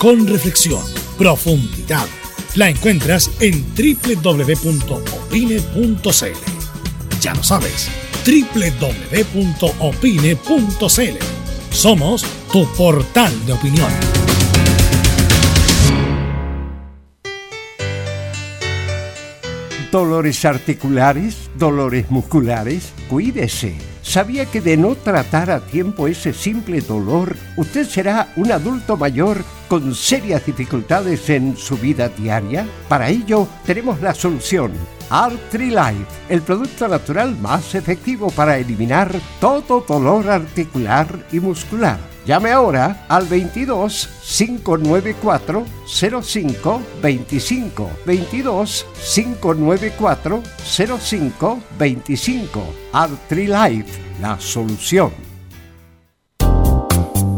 con reflexión, profundidad. La encuentras en www.opine.cl. Ya lo sabes, www.opine.cl. Somos tu portal de opinión. Dolores articulares, dolores musculares, cuídese. ¿Sabía que de no tratar a tiempo ese simple dolor, usted será un adulto mayor con serias dificultades en su vida diaria? Para ello, tenemos la solución. Artrilife, el producto natural más efectivo para eliminar todo dolor articular y muscular. Llame ahora al 22 594 05 25 22 594 05 25 Artrilife, la solución.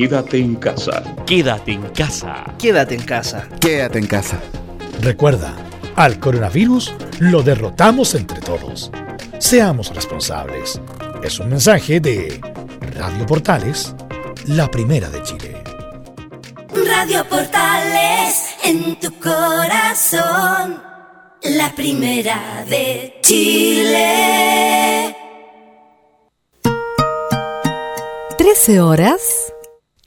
Quédate en casa. Quédate en casa. Quédate en casa. Quédate en casa. Recuerda, al coronavirus lo derrotamos entre todos. Seamos responsables. Es un mensaje de Radio Portales, la primera de Chile. Radio Portales en tu corazón, la primera de Chile. 13 horas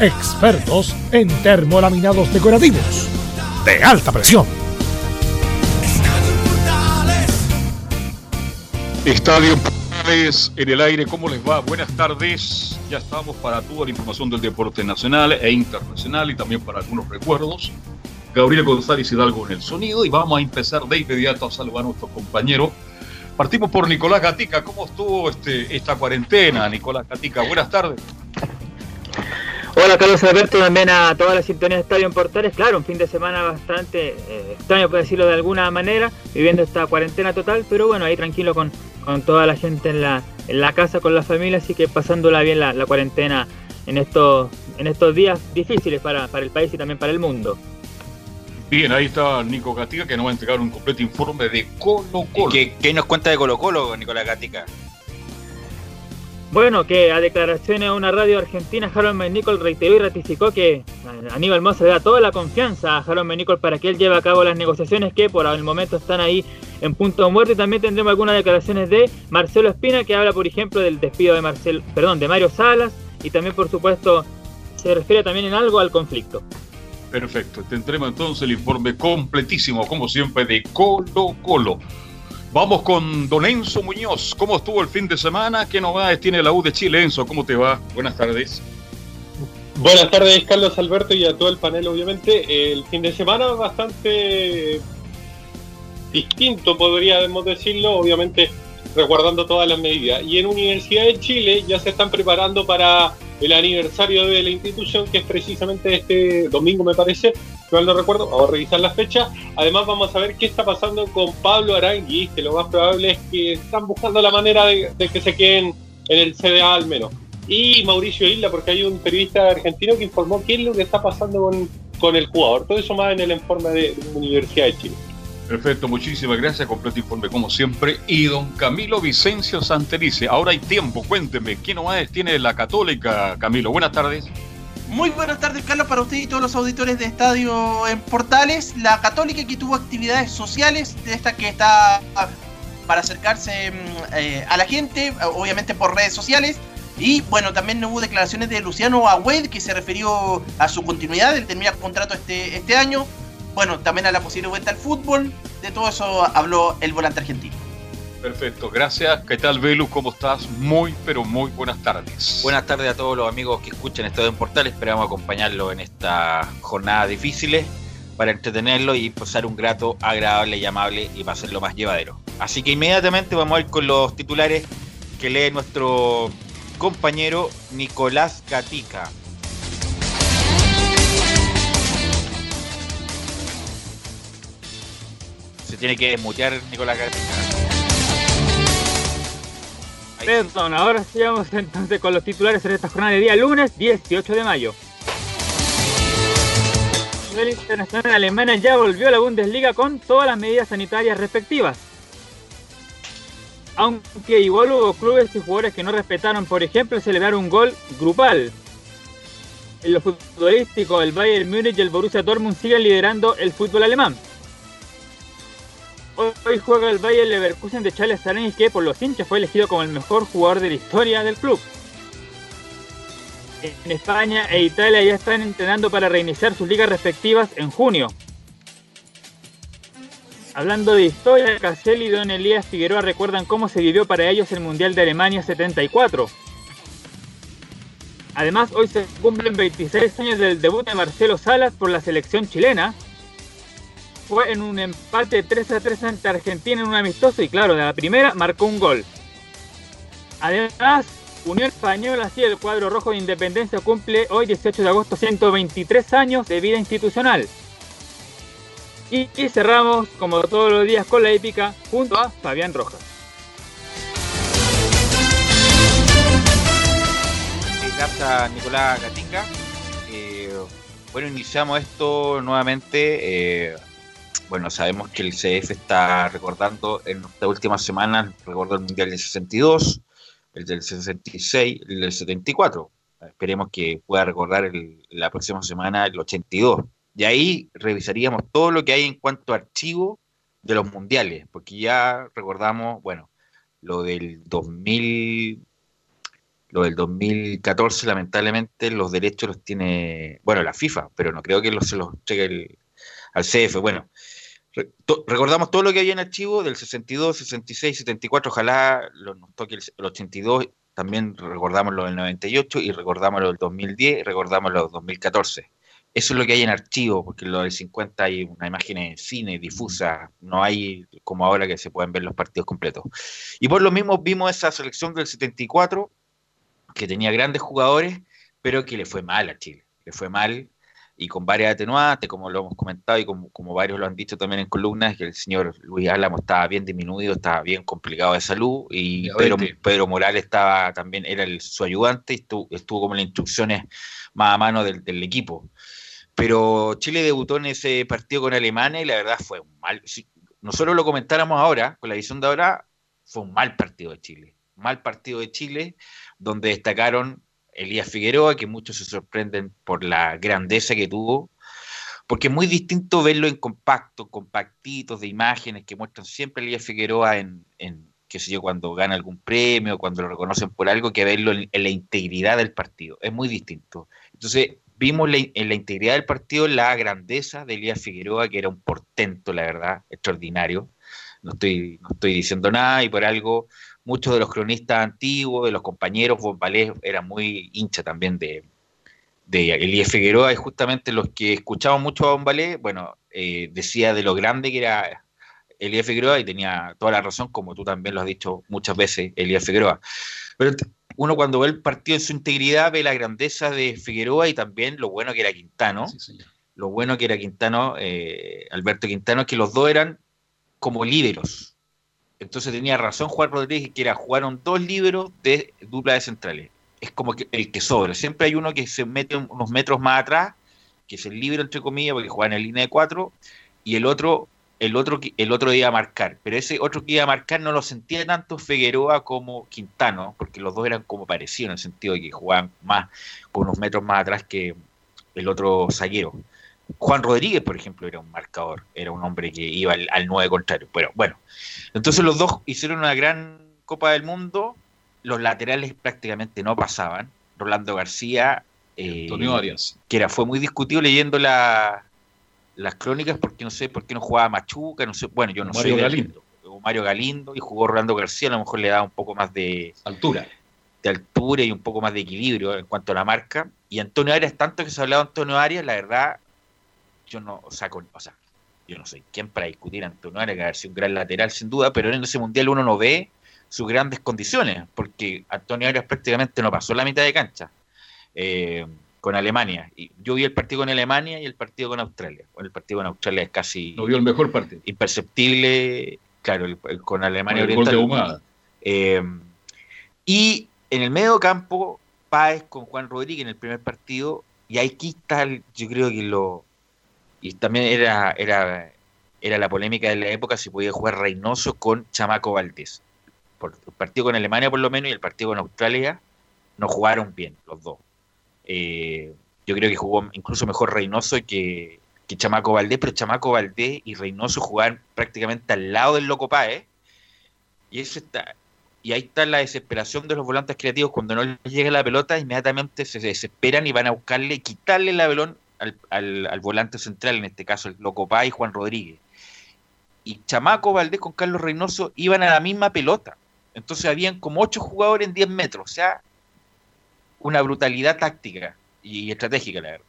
Expertos en termolaminados decorativos de alta presión. Estadio Portales en el aire, ¿cómo les va? Buenas tardes. Ya estamos para toda la información del deporte nacional e internacional y también para algunos recuerdos. Gabriel González Hidalgo en el sonido y vamos a empezar de inmediato a saludar a nuestro compañero. Partimos por Nicolás Gatica. ¿Cómo estuvo este, esta cuarentena, Nicolás Gatica? Buenas tardes. Hola Carlos Alberto, también a toda la sintonía de Estadio en Portales. Claro, un fin de semana bastante eh, extraño, por decirlo de alguna manera, viviendo esta cuarentena total, pero bueno, ahí tranquilo con, con toda la gente en la, en la casa, con la familia, así que pasándola bien la, la cuarentena en estos, en estos días difíciles para, para el país y también para el mundo. Bien, ahí está Nico Gatica que nos va a entregar un completo informe de Colo Colo. ¿Qué, qué nos cuenta de Colo Colo, Nicolás Gatica? Bueno, que a declaraciones a una radio argentina, Harold Menicol reiteró y ratificó que Aníbal Mosa le da toda la confianza a Harold Menicol para que él lleve a cabo las negociaciones que por el momento están ahí en punto de muerte. También tendremos algunas declaraciones de Marcelo Espina, que habla, por ejemplo, del despido de Marcel, perdón, de Mario Salas, y también, por supuesto, se refiere también en algo al conflicto. Perfecto, tendremos entonces el informe completísimo, como siempre, de Colo Colo. Vamos con don Enzo Muñoz. ¿Cómo estuvo el fin de semana? ¿Qué novedades tiene la U de Chile? Enzo, ¿cómo te va? Buenas tardes. Buenas tardes, Carlos Alberto, y a todo el panel, obviamente. El fin de semana bastante distinto, podríamos decirlo, obviamente resguardando todas las medidas. Y en Universidad de Chile ya se están preparando para el aniversario de la institución, que es precisamente este domingo, me parece, no recuerdo, vamos a revisar la fecha. Además vamos a ver qué está pasando con Pablo Arangui, que lo más probable es que están buscando la manera de, que se queden en el CDA al menos. Y Mauricio Isla, porque hay un periodista argentino que informó qué es lo que está pasando con, con el jugador. Todo eso más en el informe de Universidad de Chile. Perfecto, muchísimas gracias. Completo informe como siempre. Y don Camilo Vicencio Santelice, ahora hay tiempo, cuénteme, ¿qué novedades tiene la Católica, Camilo? Buenas tardes. Muy buenas tardes, Carlos, para usted y todos los auditores de Estadio en Portales. La Católica que tuvo actividades sociales, de esta que está para acercarse eh, a la gente, obviamente por redes sociales. Y bueno, también hubo declaraciones de Luciano Agüed que se refirió a su continuidad, él termina contrato este, este año. Bueno, también a la posible vuelta al fútbol. De todo eso habló el volante argentino. Perfecto, gracias. ¿Qué tal, Velus? ¿Cómo estás? Muy, pero muy buenas tardes. Buenas tardes a todos los amigos que escuchan Estadio en Portal. Esperamos acompañarlo en esta jornada difícil para entretenerlo y pasar un grato, agradable y amable y para hacerlo más llevadero. Así que inmediatamente vamos a ir con los titulares que lee nuestro compañero Nicolás Gatica. Tiene que desmutear Nicolás Gatica. Perdón, ahora sigamos entonces con los titulares en esta jornada de día lunes 18 de mayo. A internacional, Alemania ya volvió a la Bundesliga con todas las medidas sanitarias respectivas. Aunque igual hubo clubes y jugadores que no respetaron, por ejemplo, celebrar un gol grupal. En lo futbolístico, el Bayern Múnich y el Borussia Dortmund siguen liderando el fútbol alemán. Hoy juega el Bayern Leverkusen de Charles Sarangi que por los hinchas fue elegido como el mejor jugador de la historia del club. En España e Italia ya están entrenando para reiniciar sus ligas respectivas en junio. Hablando de historia, Caselli y Don Elías Figueroa recuerdan cómo se vivió para ellos el Mundial de Alemania 74. Además, hoy se cumplen 26 años del debut de Marcelo Salas por la selección chilena, fue en un empate 3 a 3 ante Argentina en un amistoso y claro, de la primera marcó un gol. Además, Unión Española, así el cuadro rojo de Independencia cumple hoy 18 de agosto 123 años de vida institucional. Y, cerramos, como todos los días, con la épica junto a Fabián Rojas. Gracias Nicolás Gatica. Eh, bueno, iniciamos esto nuevamente. Eh, bueno, sabemos que el CF está recordando en esta última semana, recordó el Mundial del 62, el del 66, el del 74. Esperemos que pueda recordar la próxima semana el 82. Y ahí revisaríamos todo lo que hay en cuanto a archivo de los mundiales, porque ya recordamos, bueno, lo del 2000, Lo del 2014, lamentablemente, los derechos los tiene, bueno, la FIFA, pero no creo que se los entregue el- al CF. Bueno, recordamos todo lo que había en archivo del 62, 66, 74, ojalá lo- nos toque el, el 82, también recordamos lo del 98 y recordamos lo del 2010 y recordamos lo del 2014. Eso es lo que hay en archivo, porque lo del 50 hay una imagen en cine difusa, no hay como ahora que se pueden ver los partidos completos. Y por lo mismo vimos esa selección del 74, que tenía grandes jugadores, pero que le fue mal a Chile. Le fue mal y con varias atenuantes, como lo hemos comentado y como, como varios lo han dicho también en columnas, que el señor Luis Álamo estaba bien disminuido, estaba bien complicado de salud y Pedro. Pedro Morales estaba también, era el- su ayudante y estuvo, estuvo como en las instrucciones más a mano del, del equipo. Pero Chile debutó en ese partido con Alemania y la verdad fue un mal. Si nosotros lo comentáramos ahora, con la visión de ahora, fue un mal partido de Chile. Mal partido de Chile, donde destacaron Elías Figueroa, que muchos se sorprenden por la grandeza que tuvo, porque es muy distinto verlo en compacto, compactitos de imágenes que muestran siempre Elías Figueroa en, en, qué sé yo, cuando gana algún premio, cuando lo reconocen por algo, que verlo en, la integridad del partido. Es muy distinto. Entonces, vimos en la integridad del partido la grandeza de Elías Figueroa, que era un portento, la verdad, extraordinario. No estoy, no estoy diciendo nada y por algo muchos de los cronistas antiguos, de los compañeros, Bombalés era muy hincha también de, de Elías Figueroa y justamente los que escuchaban mucho a Bombalé, bueno, eh, decía de lo grande que era Elías Figueroa y tenía toda la razón, como tú también lo has dicho muchas veces, Elías Figueroa. Pero uno cuando ve el partido en su integridad ve la grandeza de Figueroa y también lo bueno que era Quintano. Lo bueno que era Quintano, eh, Alberto Quintano, que los dos eran como líderos. Entonces tenía razón Juan Rodríguez, que era jugaron dos líderos de dupla de centrales. Es como que el que sobra. Siempre hay uno que se mete un- unos metros más atrás, que es el líbero entre comillas, porque juega en línea de cuatro, y el otro, el otro, el otro iba a marcar. Pero ese otro que iba a marcar no lo sentía tanto Figueroa como Quintano, porque los dos eran como parecidos en el sentido de que jugaban más, con unos metros más atrás que el otro zaguero. Juan Rodríguez, por ejemplo, era un marcador, era un hombre que iba al, al 9 contrario. Pero bueno, entonces los dos hicieron una gran Copa del Mundo, los laterales prácticamente no pasaban. Rolando García, eh, Antonio Arias. que era, fue muy discutido leyendo la- las crónicas porque no sé por qué no jugaba Machuca, no sé, bueno, yo no Mario soy de- Galindo. Mario Galindo y jugó Rolando García, a lo mejor le daba un poco más de altura. De altura y un poco más de equilibrio en cuanto a la marca. Y Antonio Arias, tanto que se ha hablado de Antonio Arias, la verdad, yo no, o sea, con- o sea, yo no soy quien para discutir a Antonio Arias, que ha sido un gran lateral sin duda, pero en ese mundial uno no ve sus grandes condiciones, porque Antonio Arias prácticamente no pasó la mitad de cancha eh, con Alemania. Y yo vi el partido con Alemania y el partido con Australia. Bueno, el partido con Australia es casi No vio el mejor partido. imperceptible, claro, el- el- con Alemania Con el gol de Oriental. Eh, y en el medio campo, Páez con Juan Rodríguez en el primer partido, y está, el- yo creo que lo. Y también era, era, era la polémica de la época si podía jugar Reynoso con Chamaco Valdés. Por, el partido con Alemania, por lo menos, y el partido con Australia, no jugaron bien los dos. Eh, yo creo que jugó incluso mejor Reynoso que, que Chamaco Valdés, pero Chamaco Valdés y Reynoso jugaban prácticamente al lado del Loco Páez. Y eso está, y ahí está la desesperación de los volantes creativos. Cuando no les llega la pelota, inmediatamente se desesperan y van a buscarle, quitarle la pelón al, volante central, en este caso el Loco Pá y Juan Rodríguez. Y Chamaco Valdés con Carlos Reynoso iban a la misma pelota. Entonces habían como ocho jugadores en 10 metros. O sea, una brutalidad táctica y estratégica, la verdad.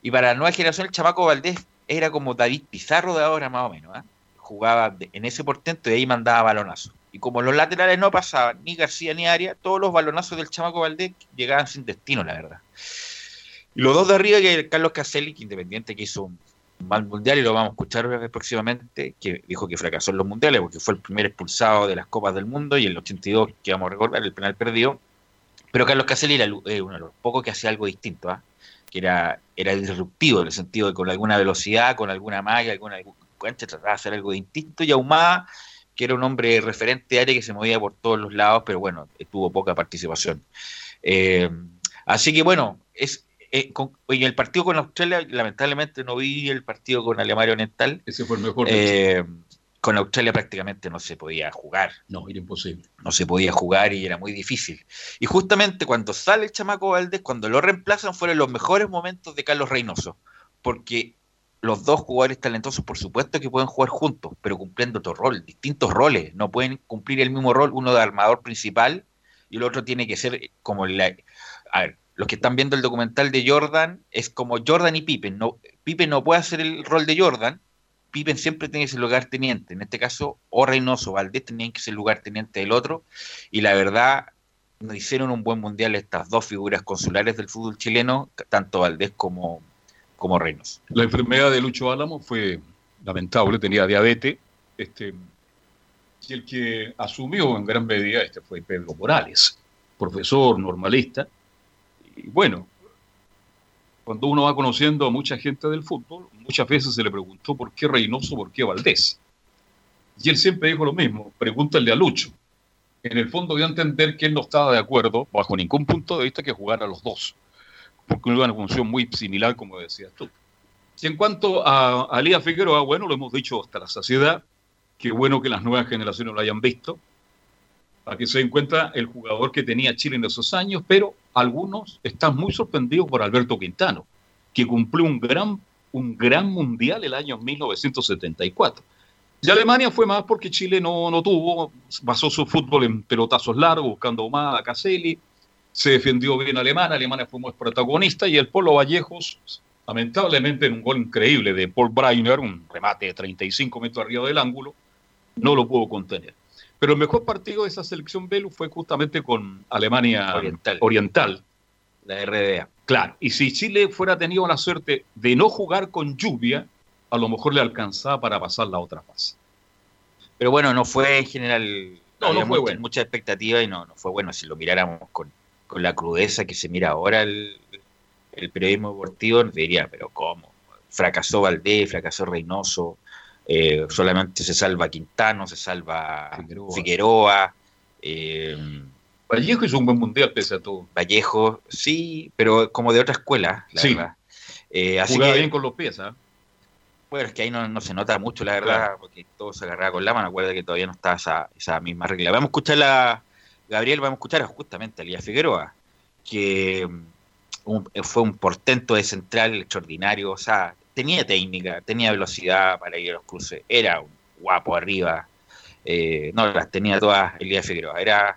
Y para la nueva generación, el Chamaco Valdés era como David Pizarro de ahora, más o menos. ¿ah? Jugaba en ese portento y ahí mandaba balonazos. Y como los laterales no pasaban, ni García ni Arias, todos los balonazos del Chamaco Valdés llegaban sin destino, la verdad. Y los dos de arriba, que Carlos Caselli, que independiente que hizo un mal mundial, y lo vamos a escuchar próximamente, que dijo que fracasó en los mundiales porque fue el primer expulsado de las Copas del Mundo y el 82, que vamos a recordar, el penal perdido. Pero Carlos Caselli era eh, uno de los pocos que hacía algo distinto, ¿ah? que era, era disruptivo en el sentido de con alguna velocidad, con alguna magia, alguna cancha, trataba de hacer algo distinto y Ahumada, que era un hombre referente de área que se movía por todos los lados, pero bueno, tuvo poca participación. Eh, así que bueno, es eh, con- el partido con Australia, lamentablemente no vi el partido con Alemania Oriental. Ese fue el mejor. Eh, con Australia prácticamente no se podía jugar. No, era imposible. No se podía jugar y era muy difícil. Y justamente cuando sale el chamaco Valdés, cuando lo reemplazan, fueron los mejores momentos de Carlos Reynoso. Porque los dos jugadores talentosos, por supuesto que pueden jugar juntos, pero cumpliendo otro rol, distintos roles. No pueden cumplir el mismo rol, uno de armador principal y el otro tiene que ser como la... A ver, los que están viendo el documental de Jordan es como Jordan y Pippen. No, Pippen no puede hacer el rol de Jordan, Pippen siempre tiene que ser lugar teniente. En este caso, o Reynoso, Valdés tenían que ser lugar teniente del otro. Y la verdad, nos hicieron un buen mundial estas dos figuras consulares del fútbol chileno, tanto Valdés como, como Reynoso. La enfermedad de Lucho Álamo fue lamentable, tenía diabetes. Este, y el que asumió en gran medida este fue Pedro Morales, profesor, normalista. Y bueno, cuando uno va conociendo a mucha gente del fútbol, muchas veces se le preguntó por qué Reynoso, por qué Valdés. Y él siempre dijo lo mismo, pregúntale a Lucho. En el fondo dio a entender que él no estaba de acuerdo, bajo ningún punto de vista, que jugara a los dos, porque una función muy similar, como decías tú. Y en cuanto a, a Lía Figueroa, bueno, lo hemos dicho hasta la saciedad, qué bueno que las nuevas generaciones lo hayan visto, para que se den el jugador que tenía Chile en esos años, pero algunos están muy sorprendidos por Alberto Quintano, que cumplió un gran, un gran mundial el año 1974. Y Alemania fue más porque Chile no, no tuvo, basó su fútbol en pelotazos largos, buscando más a Caselli, se defendió bien Alemania, Alemania fue muy protagonista y el Polo Vallejos, lamentablemente en un gol increíble de Paul Breiner, un remate de 35 metros arriba del ángulo, no lo pudo contener. Pero el mejor partido de esa selección Belu fue justamente con Alemania Oriental. Oriental. La RDA. Claro, y si Chile fuera tenido la suerte de no jugar con lluvia, a lo mejor le alcanzaba para pasar la otra fase. Pero bueno, no fue en general. No, no fue mucha, bueno. mucha expectativa y no, no fue bueno. Si lo miráramos con, con la crudeza que se mira ahora el, el periodismo deportivo, diría, pero ¿cómo? Fracasó Valdés, fracasó Reynoso, eh, solamente se salva Quintano, se salva Figueroa. eh, Vallejo hizo un buen mundial pese a todo. Vallejo, sí, pero como de otra escuela, la Sí. verdad. Eh, así Jugaba que, bien con los pies, ¿ah? bueno, es que ahí no, no se nota mucho, la verdad, Claro. porque todo se agarraba con la mano. Acuerda que todavía no está esa, esa misma regla. Vamos a escuchar a Gabriel, vamos a escuchar justamente a Elías Figueroa, que mm, un- fue un portento de central extraordinario. O sea, tenía técnica, tenía velocidad para ir a los cruces, era un guapo arriba. eh, no, las tenía todas Elías Figueroa. Era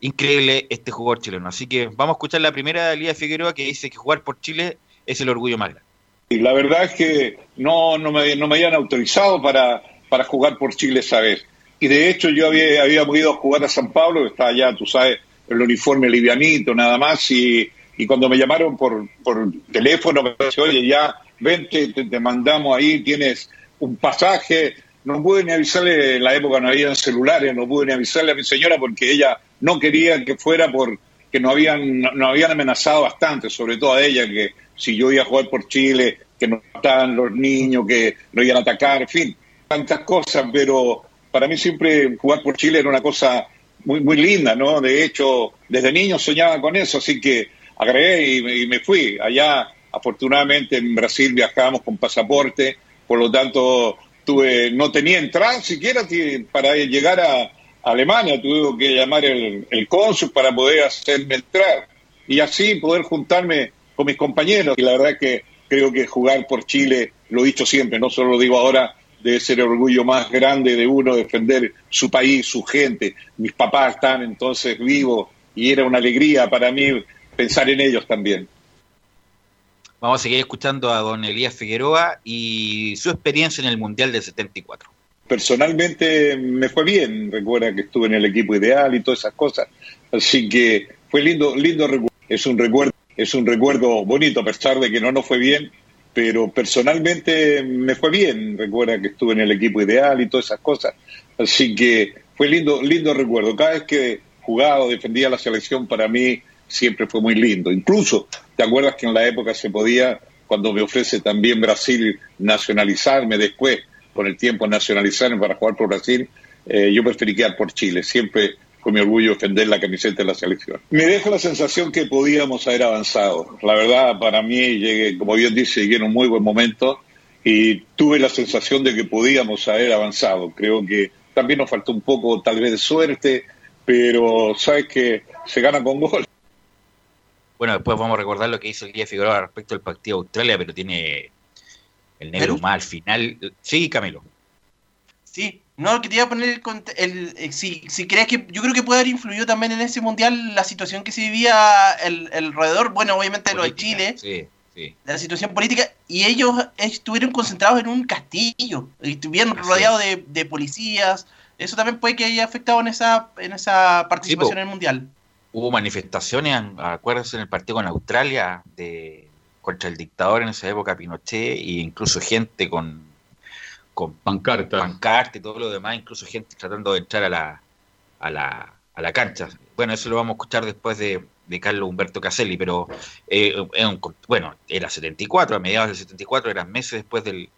increíble este jugador chileno. Así que vamos a escuchar la primera de Elías Figueroa que dice que jugar por Chile es el orgullo más grande. Y la verdad es que no, no, me, no me habían autorizado para, para jugar por Chile esa vez. Y de hecho yo había, habíamos ido jugar a San Pablo, que está allá, tú sabes, el uniforme livianito, nada más, y, y cuando me llamaron por, por teléfono, me dice, oye, ya, vente, te, mandamos ahí, tienes un pasaje. No pude ni avisarle, en la época no había celulares, no pude ni avisarle a mi señora porque ella no quería que fuera por que nos habían, nos habían amenazado bastante, sobre todo a ella, que si yo iba a jugar por Chile, que no estaban los niños, que no iban a atacar, en fin, tantas cosas, pero para mí siempre jugar por Chile era una cosa muy, muy linda, ¿no? De hecho, desde niño soñaba con eso, así que agregué y me fui. Allá, afortunadamente, en Brasil viajábamos con pasaporte, por lo tanto, tuve, no tenía entrada siquiera para llegar a Alemania, tuve que llamar el, el cónsul para poder hacerme entrar y así poder juntarme con mis compañeros. Y la verdad que creo que jugar por Chile, lo he dicho siempre, no solo lo digo ahora, debe ser el orgullo más grande de uno defender su país, su gente. Mis papás están entonces vivos y era una alegría para mí pensar en ellos también. Vamos a seguir escuchando a don Elías Figueroa y su experiencia en el Mundial del 74. Personalmente me fue bien, recuerda que estuve en el equipo ideal y todas esas cosas, así que fue lindo, lindo recuerdo. Es un recuerdo, es un recuerdo bonito a pesar de que no nos fue bien, pero personalmente me fue bien, recuerda que estuve en el equipo ideal y todas esas cosas, así que fue lindo, lindo recuerdo. Cada vez que jugaba o defendía la selección para mí siempre fue muy lindo. Incluso, ¿te acuerdas que en la época se podía, cuando me ofrece también Brasil nacionalizarme después, con el tiempo nacionalizarme para jugar por Brasil, eh, yo preferí quedar por Chile. Siempre con mi orgullo defender la camiseta de la selección. Me deja la sensación que podíamos haber avanzado. La verdad, para mí, llegué, como bien dice, llegué en un muy buen momento y tuve la sensación de que podíamos haber avanzado. Creo que también nos faltó un poco tal vez de suerte, pero sabes que se gana con gol. Bueno, después vamos a recordar lo que hizo el día Figueroa respecto al partido de Australia, pero tiene el negro más al final. Sí, Camilo. Sí, no, que te iba a poner el, el- eh, si, si crees que yo creo que puede haber influido también en ese mundial la situación que se vivía el, alrededor, bueno, obviamente lo de Chile, Sí, la situación política, y ellos estuvieron concentrados en un castillo, y estuvieron rodeados de, de policías, eso también puede que haya afectado en esa, en esa participación en el mundial. Hubo manifestaciones, an- acuérdense, en el partido con Australia de contra el dictador en esa época, Pinochet, e incluso gente con, con pancarta. pancarta y todo lo demás, incluso gente tratando de entrar a la, a la, a la cancha. Bueno, eso lo vamos a escuchar después de, de Carlos Humberto Caselli, pero eh, bueno, era 74, a mediados del 74, eran meses después del,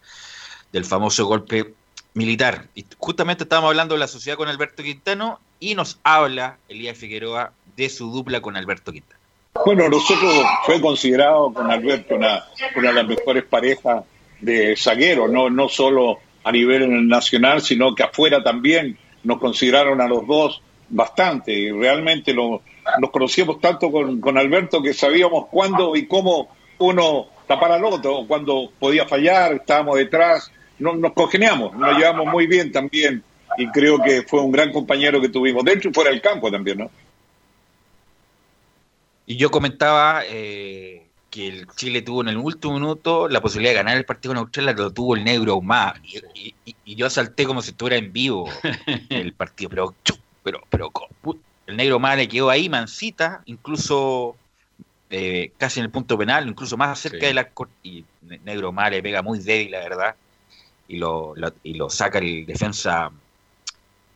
del famoso golpe militar. Y justamente estábamos hablando de la sociedad con Alberto Quintano y nos habla Elías Figueroa de su dupla con Alberto Quintano. Bueno, nosotros fue considerado con Alberto una, una de las mejores parejas de zagueros, no, no solo a nivel nacional, sino que afuera también nos consideraron a los dos bastante y realmente lo- nos conocíamos tanto con, con Alberto que sabíamos cuándo y cómo uno tapar al otro, cuando podía fallar, estábamos detrás, no, nos congeniamos, nos llevamos muy bien también y creo que fue un gran compañero que tuvimos, dentro y fuera del campo también, ¿no? Y yo comentaba eh, que el Chile tuvo en el último minuto la posibilidad de ganar el partido con Australia, lo tuvo el negro Ahumada. Y, y- y- y yo salté como si estuviera en vivo el partido. Pero, pero, pero, el negro Ahumada le quedó ahí, mancita, incluso eh, casi en el punto penal, incluso más cerca del arco. Y Ne- negro Ahumada le pega muy débil, la verdad. Y lo, lo- y lo saca el defensa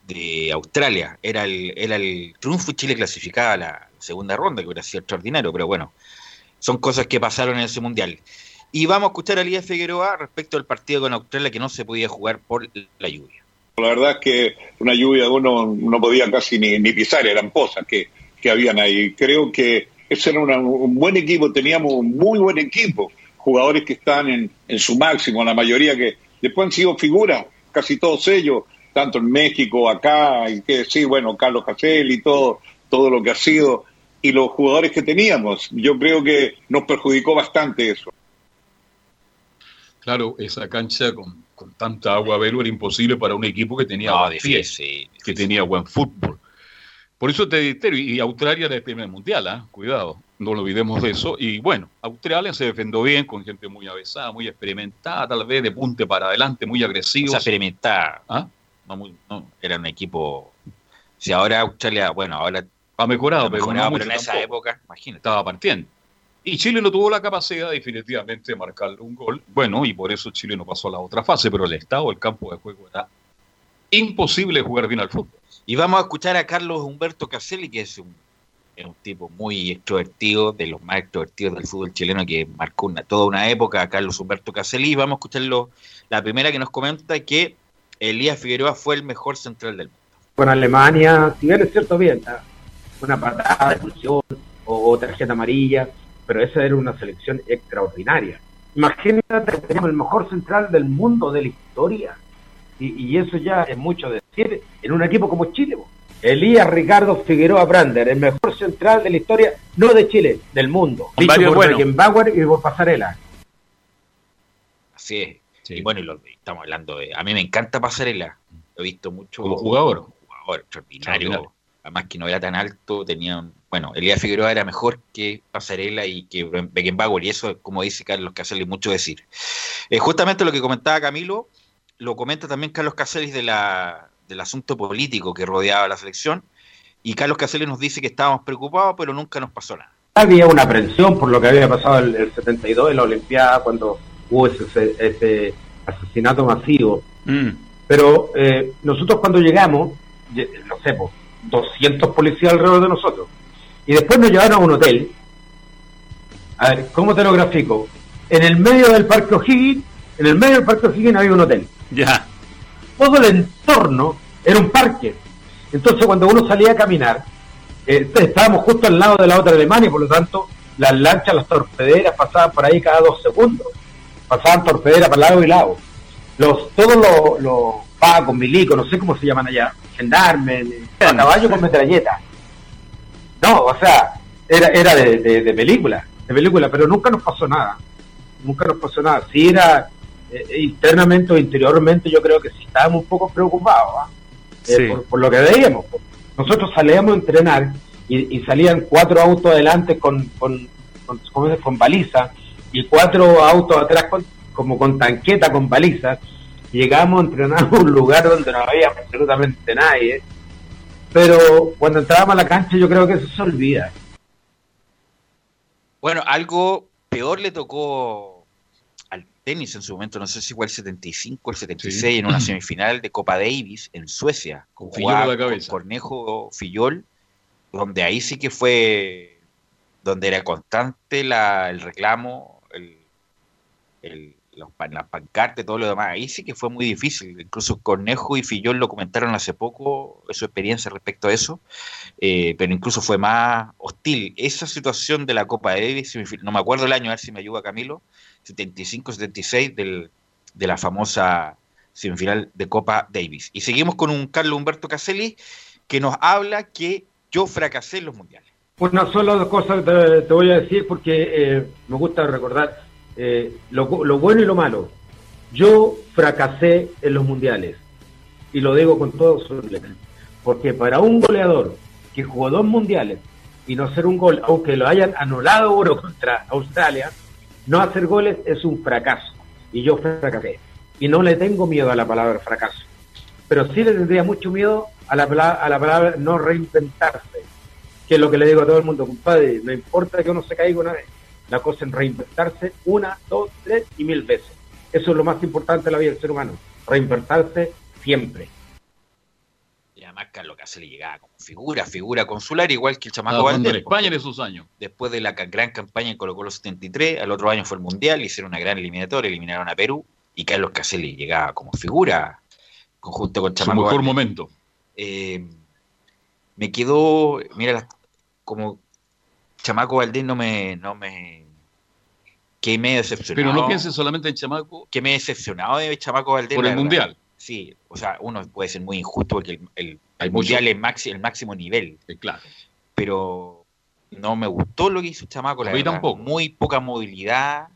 de Australia. Era el, era el triunfo y Chile clasificaba a la segunda ronda, que hubiera sido extraordinario, pero bueno, son cosas que pasaron en ese mundial. Y vamos a escuchar a Elías Figueroa respecto al partido con Australia que no se podía jugar por la lluvia. La verdad es que una lluvia uno no podía casi ni, ni pisar, eran pozas que, que habían ahí. Creo que ese era un buen equipo, teníamos un muy buen equipo, jugadores que están en, en su máximo, la mayoría que después han sido figuras, casi todos ellos, tanto en México, acá, y que sí, bueno, Carlos Caselli, todo, todo lo que ha sido, y los jugadores que teníamos. Yo creo que nos perjudicó bastante eso. Claro, esa cancha con, con tanta agua velo era imposible para un equipo que tenía No, que tenía buen fútbol. Por eso te reitero, y Australia era el primer mundial, ¿ah? cuidado, no lo olvidemos de eso. Y bueno, Australia se defendió bien, con gente muy avesada, muy experimentada, tal vez de punte para adelante, muy agresivo. Experimentada. ¿Ah? No, muy- no, era un equipo. Si ahora Australia, bueno, ahora ha mejorado, ha pero, no en esa tampoco. época, imagínate. Estaba partiendo. Y Chile no tuvo la capacidad definitivamente de marcarle un gol. Bueno, y por eso Chile no pasó a la otra fase, pero el estado del campo de juego era imposible jugar bien al fútbol. Y vamos a escuchar a Carlos Humberto Caselli, que es un, es un tipo muy extrovertido, de los más extrovertidos del fútbol chileno, que marcó una, toda una época a Carlos Humberto Caselli. Y vamos a escucharlo, la primera que nos comenta que Elías Figueroa fue el mejor central del mundo. con Alemania, si bien es cierto, bien, ¿ah? Una patada de expulsión o, o tarjeta amarilla, pero esa era una selección extraordinaria. Imagínate que tenemos el mejor central del mundo de la historia. Y, y eso ya es mucho decir en un equipo como Chile. Elías Ricardo Figueroa Brander, el mejor central de la historia, no de Chile, del mundo. Dicho por buenos. Beckenbauer y por Pasarela. Así es. Y bueno, y lo- estamos hablando de. A mí me encanta Pasarela. Lo he visto mucho. Como jugador. Jugador extraordinario. Además que no era tan alto. Tenía un- Bueno, Elías Figueroa era mejor que Pasarela y que Beckenbauer. Y eso, como dice Carlos Caselli, mucho decir. Eh, justamente lo que comentaba Camilo, lo comenta también Carlos Caselli de la, del asunto político que rodeaba la selección. Y Carlos Caselli nos dice que estábamos preocupados, pero nunca nos pasó nada. Había una aprensión por lo que había pasado el, el 72 en la Olimpiada cuando hubo ese, asesinato masivo. Pero eh, nosotros cuando llegamos, lle- no sé, pues, 200 policías alrededor de nosotros. Y después nos llevaron a un hotel. A ver, ¿cómo te lo grafico? En el medio del Parque O'Higgins, en el medio del Parque O'Higgins había un hotel. Ya. Todo el entorno era un parque. Entonces cuando uno salía a caminar, eh, estábamos justo al lado de la otra Alemania, por lo tanto, las lanchas, las torpederas pasaban por ahí cada dos segundos. pasaban torpedera para lado y lado. Los, todos los, los pacos, milicos, no sé cómo se llaman allá, gendarmes, a caballo con metralleta. No, o sea, era, era de, de, película, de película, pero nunca nos pasó nada. Nunca nos pasó nada. Sí era eh, internamente o interiormente, yo creo que sí estábamos un poco preocupados ¿ah? eh, por, lo que veíamos. Nosotros salíamos a entrenar y, salían cuatro autos adelante con, con, con, con baliza y cuatro autos atrás como con tanqueta, con balizas. Llegamos a entrenar a un lugar donde no había absolutamente nadie. Pero cuando entrábamos a la cancha yo creo que eso se olvida. Bueno, algo peor le tocó al tenis en su momento, no sé si fue el 75 o el 76, en una semifinal de Copa Davis en Suecia, con, Fillol con Cornejo Fillol, donde ahí sí que fue, donde era constante la, el reclamo, el, el, los, las pancartas todo lo demás. Ahí sí que fue muy difícil. Incluso Cornejo y Fillol lo comentaron hace poco, su experiencia respecto a eso, eh, pero incluso fue más hostil. Esa situación de la Copa Davis, no me acuerdo el año, a ver si me ayuda Camilo, 75-76 de la famosa semifinal de Copa Davis. Y seguimos con un Carlos Humberto Caselli que nos habla que yo fracasé en los mundiales. Una sola dos cosas te, te voy a decir porque eh, me gusta recordar eh, lo, bueno y lo malo. Yo fracasé en los mundiales. Y lo digo con todo su porque para un goleador que jugó dos mundiales y no hacer un gol, aunque lo hayan anulado uno contra Australia, no hacer goles es un fracaso. Y yo fracasé. Y no le tengo miedo a la palabra fracaso, pero sí le tendría mucho miedo a la, a la palabra no reinventarse, que es lo que le digo a todo el mundo, compadre, no importa que uno se caiga una vez, la cosa en reinventarse una, dos, tres y mil veces. Eso es lo más importante en la vida del ser humano, reinventarse siempre. Y además Carlos le llegaba como figura, figura consular, igual que el chamaco En España en esos años. Después de la gran campaña en Colo Colo 73, al otro año fue el Mundial, hicieron una gran eliminatoria, eliminaron a Perú, y Carlos Caselli llegaba como figura, conjunto con Chamaco. Su mejor momento. Eh, me quedó, mira, como Chamaco Valdés no me, no me, que me he decepcionado. Pero no pienses solamente en Chamaco. Que me he decepcionado de Chamaco Valdés. Por el Mundial. Sí, o sea, uno puede ser muy injusto porque el, Mundial es el máximo nivel. claro. Pero no me gustó lo que hizo Chamaco, la verdad. Tampoco. Muy poca movilidad,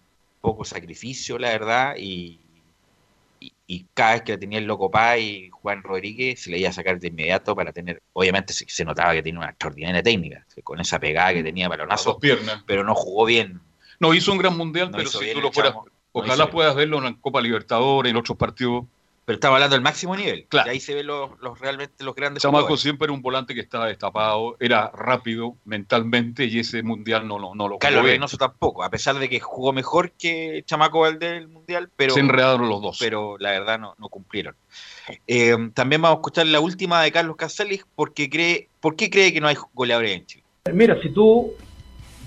poco sacrificio, la verdad, y, y, cada vez que tenía el Loco y Juan Rodríguez se le iba a sacar de inmediato para tener, obviamente se, notaba que tenía una extraordinaria técnica, con esa pegada que tenía balonazo, piernas. pero no jugó bien. No hizo un gran mundial, pero si tú lo fueras, ojalá puedas verlo en Copa Libertadores, en otros partidos pero estaba hablando del máximo nivel. Claro. Y ahí se ven los, realmente los grandes Chamaco siempre era un volante que estaba destapado, era rápido mentalmente y ese mundial no, no, no lo Claro, Reynoso tampoco, a pesar de que jugó mejor que Chamaco el del mundial, pero. Se enredaron los dos. Pero la verdad no, no cumplieron. Eh, también vamos a escuchar la última de Carlos Casalis, porque cree, ¿por qué cree que no hay goleadores en Chile? Mira, si tú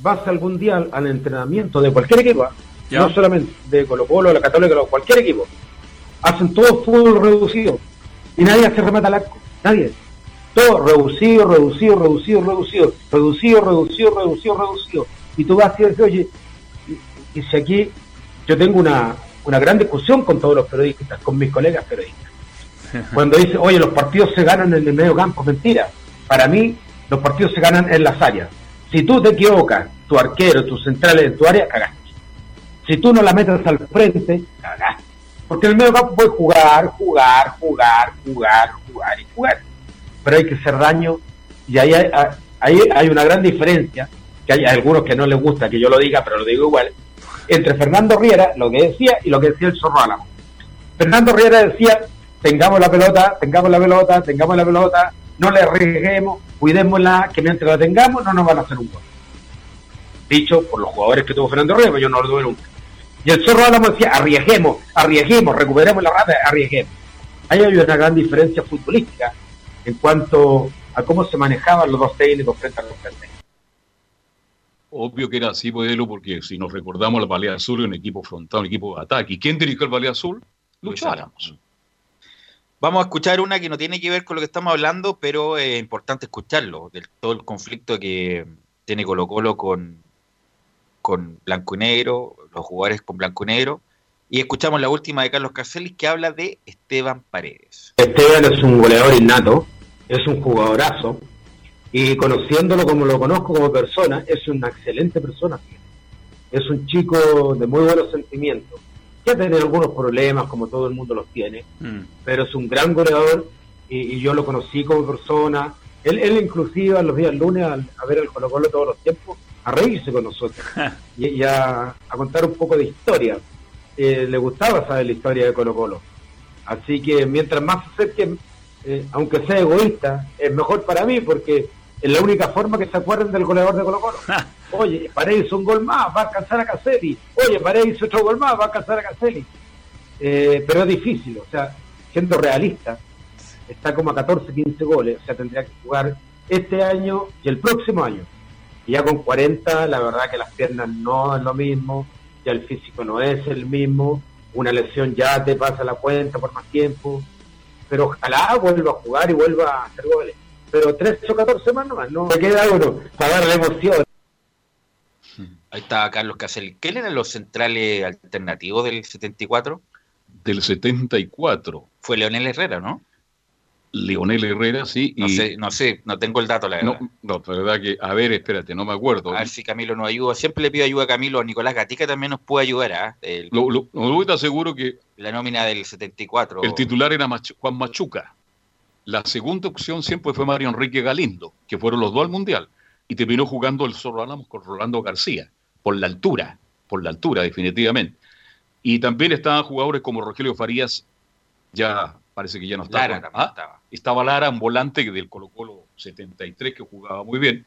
vas algún día al, entrenamiento de cualquier equipo, no solamente de Colo Colo, la Católica, cualquier equipo, hacen todo fútbol reducido y nadie hace remata al arco, nadie. Todo reducido, reducido, reducido, reducido, reducido, reducido, reducido, reducido. Y tú vas y dices, oye, y, si aquí yo tengo una, una gran discusión con todos los periodistas, con mis colegas periodistas. Cuando dice, oye, los partidos se ganan en el medio campo, mentira. Para mí, los partidos se ganan en las áreas. Si tú te equivocas, tu arquero, tus centrales en tu área, cagaste. Si tú no la metes al frente, cagaste. Porque el medio campo puede jugar, jugar, jugar, jugar, jugar y jugar. Pero hay que hacer daño y ahí hay, una gran diferencia, que hay algunos que no les gusta que yo lo diga, pero lo digo igual, entre Fernando Riera, lo que decía, y lo que decía el Zorro Álamo. Fernando Riera decía, tengamos la pelota, tengamos la pelota, tengamos la pelota, no le arriesguemos, cuidémosla, que mientras la tengamos no nos van a hacer un gol. Dicho por los jugadores que tuvo Fernando Riera, yo no lo tuve nunca. Y el zorro Álamo decía, arriesguemos, arriesguemos, recuperemos la rata, arriesguemos. Ahí hay una gran diferencia futbolística en cuanto a cómo se manejaban los dos técnicos frente a los frentes. Obvio que era así, modelo, porque si nos recordamos la Balea Azul era un equipo frontal, un equipo de ataque. ¿Y quién dirigió el Balea Azul? Lucháramos. Vamos a escuchar una que no tiene que ver con lo que estamos hablando, pero es importante escucharlo, del todo el conflicto que tiene Colo Colo con, con Blanco y Negro, los jugadores con blanco y negro, Y escuchamos la última de Carlos Caselli que habla de Esteban Paredes. Esteban es un goleador innato, es un jugadorazo, y conociéndolo como lo conozco como persona, es una excelente persona. Es un chico de muy buenos sentimientos, que ha tenido algunos problemas, como todo el mundo los tiene, Mm. pero es un gran goleador y, y yo lo conocí como persona. Él, él inclusive a los días lunes al- a, ver el Colo Colo todos los tiempos, a reírse con nosotros y, y a, a contar un poco de historia. Eh, le gustaba saber la historia de Colo Colo. Así que mientras más se acerquen, eh, aunque sea egoísta, es mejor para mí porque es la única forma que se acuerden del goleador de Colo Colo. Oye, Paredes hizo un gol más, va a alcanzar a Caselli. Oye, Paredes hizo otro gol más, va a alcanzar a Caselli. Eh, pero es difícil, o sea, siendo realista, está como a 14, 15 goles, o sea, tendría que jugar este año y el próximo año. Y ya con 40, la verdad que las piernas no es lo mismo, ya el físico no es el mismo, una lesión ya te pasa la cuenta por más tiempo, pero ojalá vuelva a jugar y vuelva a hacer goles. Pero 13 o 14 más nomás, no me queda uno para dar la emoción. Ahí está Carlos Caselli. ¿Quién eran los centrales alternativos del 74? Del 74. Fue Leonel Herrera, ¿no? Leonel Herrera, sí. No sé, no sé, no tengo el dato, la verdad. No, no, la verdad que, a ver, espérate, no me acuerdo. A ver si Camilo nos ayuda. Siempre le pido ayuda a Camilo. A Nicolás Gatica también nos puede ayudar. ¿ah? El- Lo, lo, lo te aseguro que la nómina del 74. el titular era Machu- Juan Machuca. La segunda opción siempre fue Mario Enrique Galindo, que fueron los dos al Mundial. Y terminó jugando el Zorro Álamos con Rolando García, por la altura, por la altura, definitivamente. Y también estaban jugadores como Rogelio Farías, ya parece que ya no está. Lara también ¿ah? estaba. Estaba Lara, un volante del Colo Colo 73 que jugaba muy bien.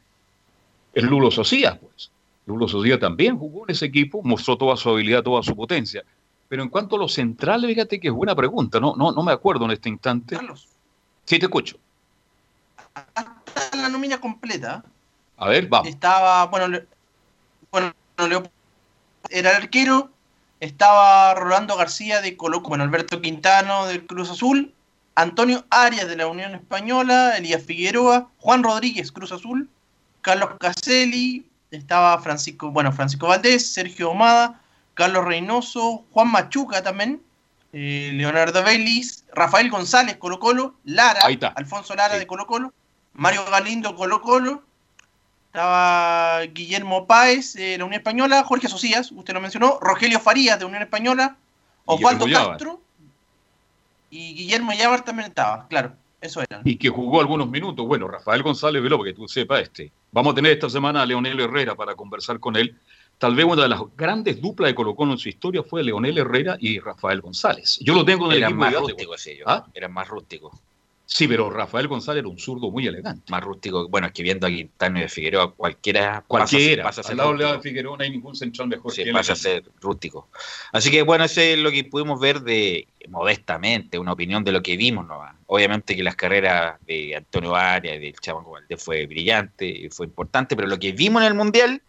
El Lulo Socía, pues. Lulo Socía también jugó en ese equipo, mostró toda su habilidad, toda su potencia. Pero en cuanto a los centrales, fíjate que es buena pregunta, no, no, no me acuerdo en este instante. Carlos. Sí, te escucho. En la nómina completa. A ver, vamos. Estaba, bueno, le- bueno, Leo- era el arquero. Estaba Rolando García de Colo bueno, Alberto Quintano del Cruz Azul, Antonio Arias de la Unión Española, Elías Figueroa, Juan Rodríguez, Cruz Azul, Carlos Caselli, estaba Francisco, bueno, Francisco Valdés, Sergio Omada, Carlos Reynoso, Juan Machuca también, eh, Leonardo Vélez, Rafael González, Colo Colo, Lara. Alfonso Lara de Colo Colo, Mario Galindo, Colo Colo, estaba Guillermo Páez de la Unión Española, Jorge Socias, usted lo mencionó, Rogelio Farías de Unión Española, Osvaldo. Castro y Guillermo Llávar también estaba, claro, eso eran. Y que jugó algunos minutos. Bueno, Rafael González Veló, para que tú sepas este. Vamos a tener esta semana a Leonel Herrera para conversar con él. Tal vez una de las grandes duplas de Colo Colo en su historia fue Leonel Herrera y Rafael González. Yo lo tengo en el Eran equipo más rústicos ellos. ¿Ah? Eran más rústicos. Sí, pero Rafael González era un zurdo muy elegante. Más rústico. Bueno, es que viendo a Quintano y a Figueroa, cualquiera. Cualquiera. Pasa, pasa a ser Al lado de. Figueroa no hay ningún central mejor Sí, que él. pasa a ser rústico. Así que bueno, ese es lo que pudimos ver de modestamente, una opinión de lo que vimos nomás. Obviamente que las carreras de Antonio Arias y del Chabanco Valdés fue brillante y fue importante, pero lo que vimos en el Mundial,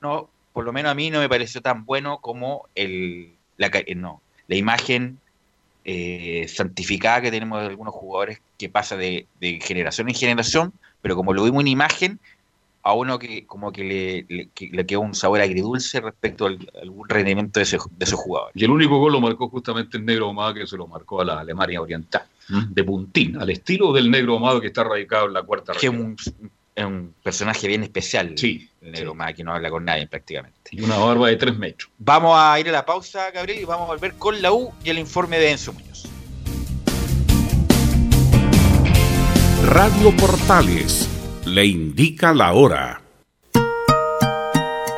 no, por lo menos a mí no me pareció tan bueno como el, la, no, la imagen eh, santificada que tenemos de algunos jugadores que pasa de, de generación en generación, pero como lo vimos en imagen, a uno que como que le, le, que le quedó un sabor agridulce respecto al, algún rendimiento de, ese, de esos jugadores. Y el único gol lo marcó justamente el negro Omado, que se lo marcó a la Alemania Oriental, de puntín, al estilo del negro Omado que está radicado en la cuarta Que región. un, es un personaje bien especial, Sí, el negro más que no habla con nadie prácticamente. Y una barba de tres metros. Vamos a ir a la pausa, Gabriel, y vamos a volver con la U y el informe de Enzo Muñoz. Radio Portales le indica la hora.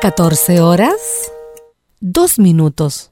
14 horas, 2 minutos.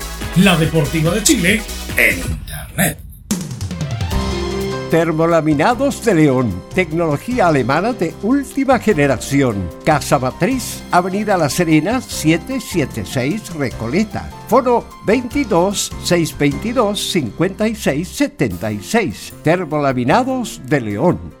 La Deportiva de Chile en Internet. Termolaminados de León, tecnología alemana de última generación. Casa Matriz, Avenida La Serena, 776 Recoleta. Foro 22 622 56 76. Termolaminados de León.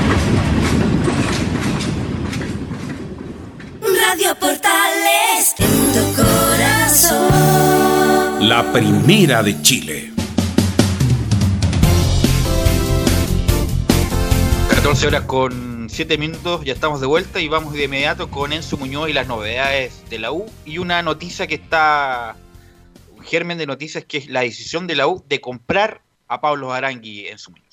Radio Portales en tu corazón. La primera de Chile. 14 horas con 7 minutos, ya estamos de vuelta y vamos de inmediato con Enzo Muñoz y las novedades de la U y una noticia que está, un germen de noticias que es la decisión de la U de comprar a Pablo Arangui en su Muñoz.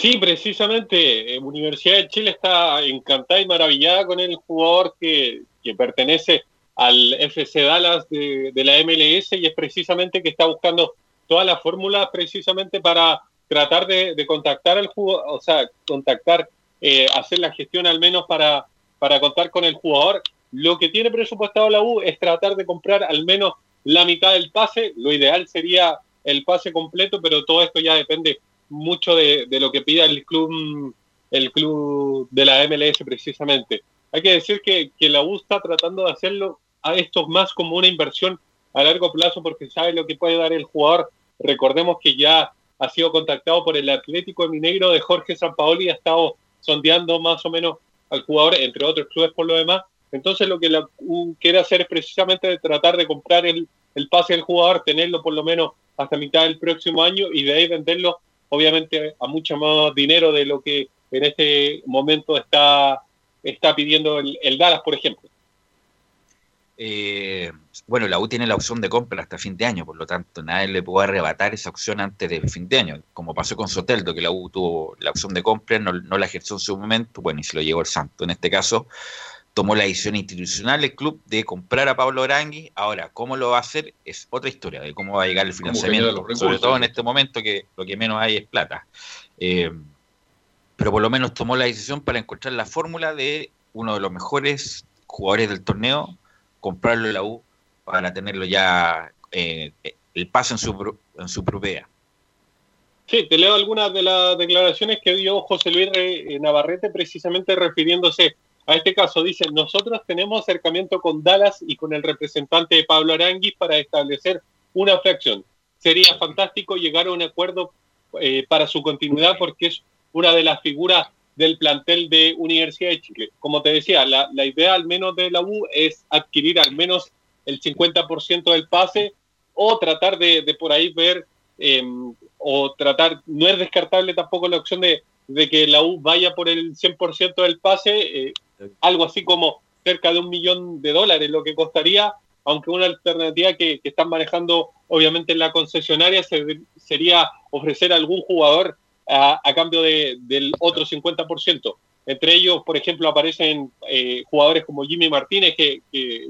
Sí, precisamente. eh, Universidad de Chile está encantada y maravillada con el jugador que, que pertenece al FC Dallas de, la MLS y es precisamente que está buscando todas las fórmulas precisamente para tratar de, de contactar al jugador, o sea, contactar, eh, hacer la gestión al menos para, para contar con el jugador. Lo que tiene presupuestado la U es tratar de comprar al menos la mitad del pase. Lo ideal sería el pase completo, pero todo esto ya depende mucho de, de lo que pida el club, el club de la MLS precisamente. Hay que decir que, que la U está tratando de hacerlo a esto más como una inversión a largo plazo porque sabe lo que puede dar el jugador. Recordemos que ya ha sido contactado por el Atlético de Mineiro de Jorge Sampaoli y ha estado sondeando más o menos al jugador, entre otros clubes por lo demás. Entonces lo que la U quiere hacer es precisamente tratar de comprar el, el pase del jugador, tenerlo por lo menos hasta mitad del próximo año y de ahí venderlo obviamente a mucho más dinero de lo que en este momento está, está pidiendo el, el Dallas, por ejemplo. Eh, bueno, la U tiene la opción de compra hasta fin de año, por lo tanto nadie le puede arrebatar esa opción antes del fin de año, como pasó con Soteldo, que la U tuvo la opción de compra, no, no la ejerció en su momento, bueno, y se lo llevó el Santo. En este caso, tomó la decisión institucional el club de comprar a Pablo Orangui. Ahora, cómo lo va a hacer es otra historia de cómo va a llegar el financiamiento, recursos, sobre todo en este momento que lo que menos hay es plata. Eh, pero por lo menos tomó la decisión para encontrar la fórmula de uno de los mejores jugadores del torneo, comprarlo en la U para tenerlo ya eh, el pase en su, en su propiedad. Sí, te leo algunas de las declaraciones que dio José Luis Navarrete precisamente refiriéndose a este caso. Dice, nosotros tenemos acercamiento con Dallas y con el representante Pablo Aranguis para establecer una fracción. Sería fantástico llegar a un acuerdo eh, para su continuidad porque es una de las figuras del plantel de Universidad de Chile. Como te decía, la, idea al menos de la U es adquirir al menos el 50% del pase o tratar de, por ahí ver em, o tratar, no es descartable tampoco la opción de, que la U vaya por el 100% del pase, eh, algo así como cerca de un millón de dólares, lo que costaría, aunque una alternativa que, están manejando obviamente en la concesionaria sería ofrecer a algún jugador a, cambio del otro 50%. Entre ellos, por ejemplo, aparecen eh, jugadores como Jimmy Martínez, que,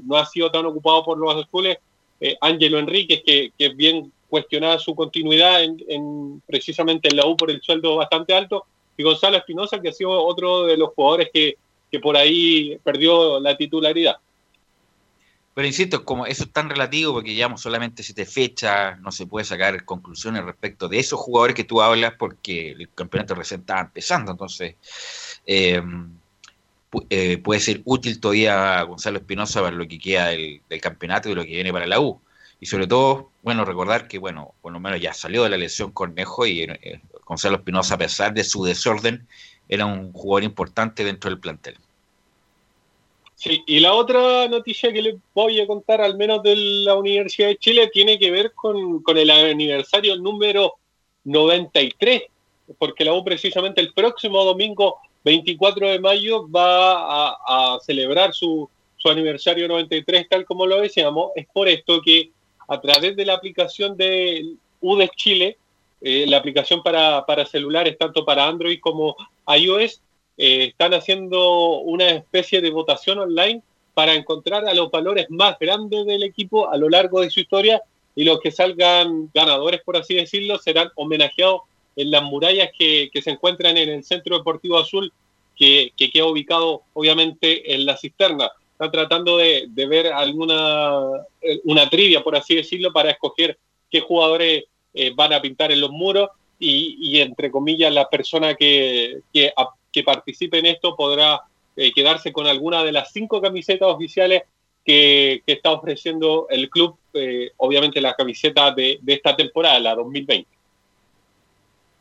no ha sido tan ocupado por los azules, eh, Ángelo Enríquez, que, que, es bien cuestionada su continuidad en, precisamente en la U por el sueldo bastante alto, y Gonzalo Espinosa, que ha sido otro de los jugadores que, que por ahí perdió la titularidad. Pero insisto, como eso es tan relativo, porque llevamos solamente siete fechas, no se puede sacar conclusiones respecto de esos jugadores que tú hablas, porque el campeonato recién estaba empezando. Entonces, eh, eh, puede ser útil todavía a Gonzalo Espinosa para lo que queda del, campeonato y lo que viene para la U. Y sobre todo, bueno, recordar que, bueno, por lo menos ya salió de la lesión Cornejo y eh, Gonzalo Espinosa, a pesar de su desorden, era un jugador importante dentro del plantel. Sí, y la otra noticia que les voy a contar, al menos de la Universidad de Chile, tiene que ver con, el aniversario número 93, porque la U precisamente el próximo domingo 24 de mayo va a, celebrar su, aniversario 93, tal como lo decíamos. Es por esto que a través de la aplicación de UDES Chile, eh, la aplicación para, para celulares, tanto para Android como iOS, eh, están haciendo una especie de votación online para encontrar a los valores más grandes del equipo a lo largo de su historia y los que salgan ganadores, por así decirlo, serán homenajeados en las murallas que, se encuentran en el Centro Deportivo Azul, que, queda ubicado obviamente en la cisterna. Están tratando de, ver alguna una trivia, por así decirlo, para escoger qué jugadores eh, van a pintar en los muros y, entre comillas, la persona que, que que participe en esto podrá eh, quedarse con alguna de las cinco camisetas oficiales que, está ofreciendo el club, eh, obviamente la camiseta de, esta temporada, la 2020.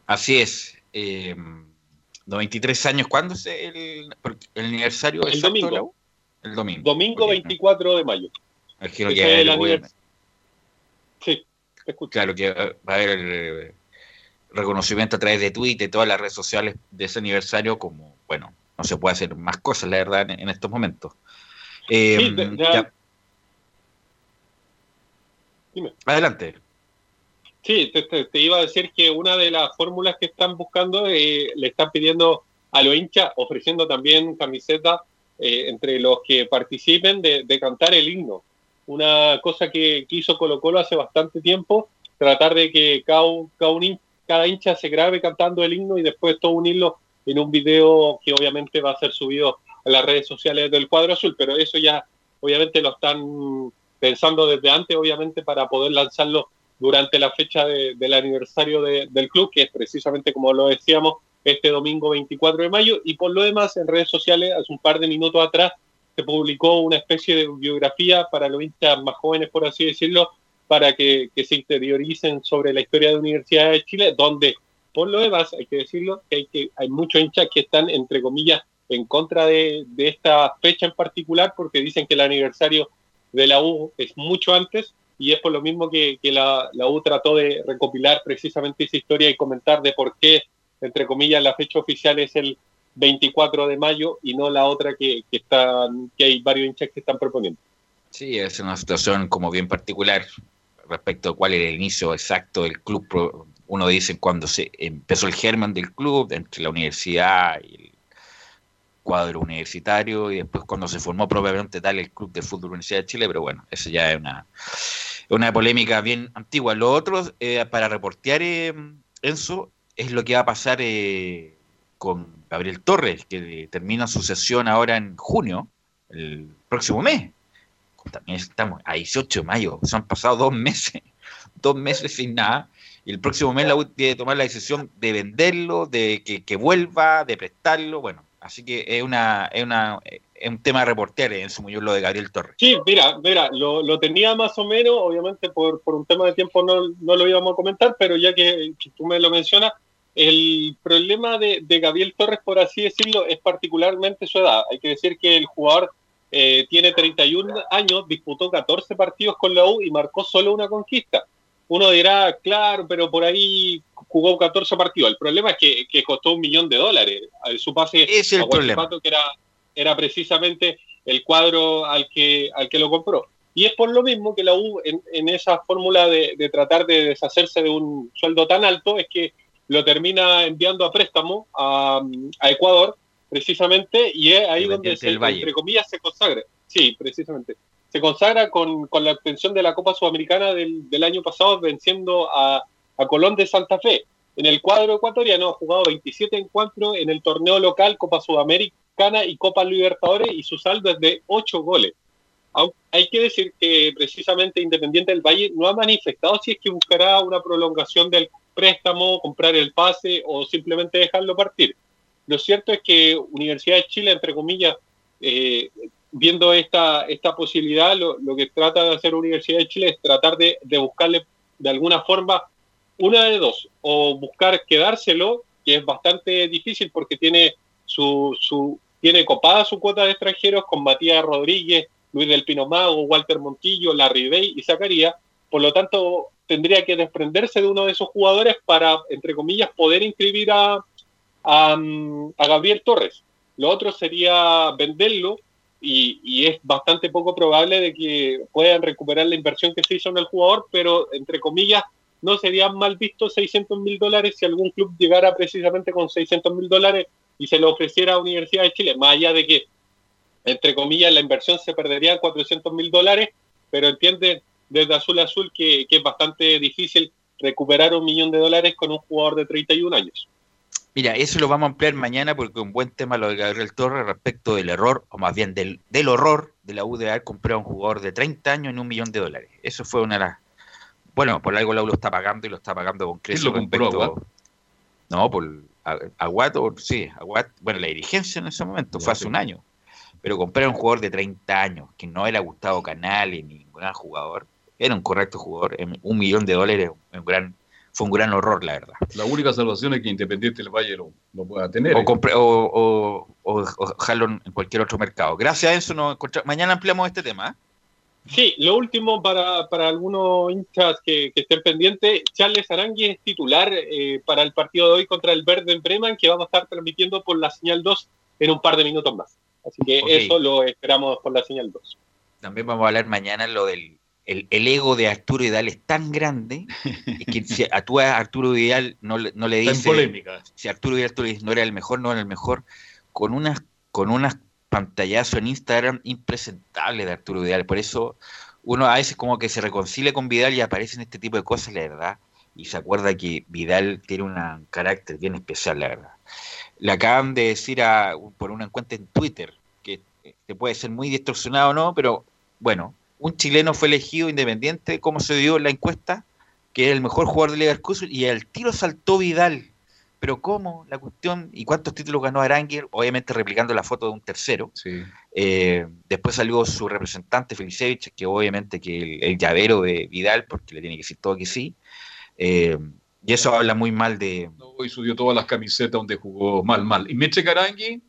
Así es. 93 eh, años, ¿cuándo es el, aniversario el domingo. El domingo. Domingo 24 de mayo. Imagino que el Sí, Claro que va a haber reconocimiento a través de Twitter y todas las redes sociales de ese aniversario, como, bueno, no se puede hacer más cosas, la verdad, en, estos momentos. Eh, Adelante. Sí, te, iba a decir que una de las fórmulas que están buscando eh, le están pidiendo a los hinchas, ofreciendo también camisetas eh, entre los que participen de, cantar el himno. Una cosa que, hizo Colo Colo hace bastante tiempo, tratar de que cada, cada hincha se grabe cantando el himno y después todo unirlo en un video que obviamente va a ser subido a las redes sociales del cuadro azul, pero eso ya obviamente lo están pensando desde antes, obviamente, para poder lanzarlo durante la fecha del aniversario del club, que es precisamente como lo decíamos, este domingo 24 de mayo. Y por lo demás, en redes sociales, hace un par de minutos atrás, se publicó una especie de biografía para los hinchas más jóvenes, por así decirlo, para que, se interioricen sobre la historia de la Universidad de Chile, donde, por lo demás, hay que decirlo, que hay, que, hay muchos hinchas que están, entre comillas, en contra de, esta fecha en particular, porque dicen que el aniversario de la U es mucho antes, y es por lo mismo que, la, U trató de recopilar precisamente esa historia y comentar de por qué, entre comillas, la fecha oficial es el 24 de mayo y no la otra que, que, están, que hay varios hinchas que están proponiendo. Sí, es una situación como bien particular respecto a cuál era el inicio exacto del club. Uno dice cuando se empezó el germen del club, entre la universidad y el cuadro universitario, y después cuando se formó propiamente tal el Club de Fútbol Universidad de Chile, pero bueno, eso ya es una, una polémica bien antigua. Lo otro, eh, para reportear, eh, es lo que va a pasar eh, con Gabriel Torres, que termina su sesión ahora en junio, el próximo mes también estamos a 18 de mayo, se han pasado dos meses dos meses sin nada. Y el próximo mes la U tiene que tomar la decisión de venderlo, de que, que vuelva, de prestarlo. Bueno, así que es una, es una es un tema de reportear en su lo de Gabriel Torres. Sí, mira, mira, lo, lo tenía más o menos, obviamente por, por un tema de tiempo no, no, lo íbamos a comentar, pero ya que, que tú me lo mencionas, el problema de, de, Gabriel Torres, por así decirlo, es particularmente su edad. Hay que decir que el jugador eh, tiene 31 años, disputó 14 partidos con la U y marcó solo una conquista. Uno dirá, claro, pero por ahí jugó 14 partidos. El problema es que, que costó un millón de dólares. Su pase es el problema. que era era precisamente el cuadro al que, al que lo compró. Y es por lo mismo que la U, en, en esa fórmula de, de, tratar de deshacerse de un sueldo tan alto, es que lo termina enviando a préstamo a, a Ecuador, precisamente, y es ahí donde, se, entre comillas, se consagra. Sí, precisamente. Se consagra con, con la obtención de la Copa Sudamericana del, del año pasado, venciendo a, a Colón de Santa Fe. En el cuadro ecuatoriano ha jugado 27 encuentros en el torneo local Copa Sudamérica y Copa Libertadores y su saldo es de 8 goles. Hay que decir que precisamente Independiente del Valle no ha manifestado si es que buscará una prolongación del préstamo, comprar el pase o simplemente dejarlo partir. Lo cierto es que Universidad de Chile, entre comillas, eh, viendo esta, esta posibilidad, lo, que trata de hacer Universidad de Chile es tratar de, de buscarle de alguna forma una de dos, o buscar quedárselo, que es bastante difícil porque tiene su, su, tiene copada su cuota de extranjeros con Matías Rodríguez, Luis del Pino Mago, Walter Montillo, Larry Bay y Zacarías. Por lo tanto, tendría que desprenderse de uno de esos jugadores para, entre comillas, poder inscribir a, a, a Gabriel Torres. Lo otro sería venderlo y, y, es bastante poco probable de que puedan recuperar la inversión que se hizo en el jugador, pero, entre comillas, no serían mal vistos 600 mil dólares si algún club llegara precisamente con 600 mil dólares y se lo ofreciera a Universidad de Chile, más allá de que, entre comillas, la inversión se perdería en 400 mil dólares, pero entiende desde Azul a Azul que, que, es bastante difícil recuperar un millón de dólares con un jugador de 31 años. Mira, eso lo vamos a ampliar mañana porque un buen tema lo de Gabriel Torres respecto del error, o más bien del, del horror de la U de haber comprado a un jugador de 30 años en un millón de dólares. Eso fue una de las... Bueno, por algo la U lo está pagando y lo está pagando con creces respecto... No, por Aguat, sí, Aguat, bueno, la dirigencia en ese momento, fue hace un año, pero comprar un jugador de 30 años, que no era Gustavo Canales ni ningún gran jugador, era un correcto jugador, un millón de dólares, un gran, fue un gran horror, la verdad. La única salvación es que Independiente del Valle lo, lo pueda tener. O, compre, o, o, o, o en cualquier otro mercado. Gracias a eso, nos mañana ampliamos este tema. ¿eh? Sí, lo último para, para algunos hinchas que, que, estén pendientes, Charles Arangui es titular eh, para el partido de hoy contra el Verde en Bremen, que vamos a estar transmitiendo por la señal 2 en un par de minutos más. Así que okay. eso lo esperamos por la señal 2. También vamos a hablar mañana lo del el, el ego de Arturo Vidal es tan grande que si a tú a Arturo Vidal no, no le dice si Arturo Vidal no era el mejor, no era el mejor, con unas con unas pantallazo en Instagram impresentable de Arturo Vidal. Por eso uno a veces como que se reconcilia con Vidal y aparecen este tipo de cosas, la verdad. Y se acuerda que Vidal tiene un carácter bien especial, la verdad. Le acaban de decir a, por una encuesta en Twitter, que, que puede ser muy distorsionado o no, pero bueno, un chileno fue elegido independiente, como se dio en la encuesta, que es el mejor jugador de Leverkusen, y al tiro saltó Vidal pero ¿cómo? La cuestión, ¿y cuántos títulos ganó Aranguer? Obviamente replicando la foto de un tercero. Sí. Eh, después salió su representante, Felicevich, que obviamente que el, el, llavero de Vidal, porque le tiene que decir todo que sí. Eh, y eso habla muy mal de... Hoy subió todas las camisetas donde jugó mal, mal. Y Meche Carangui,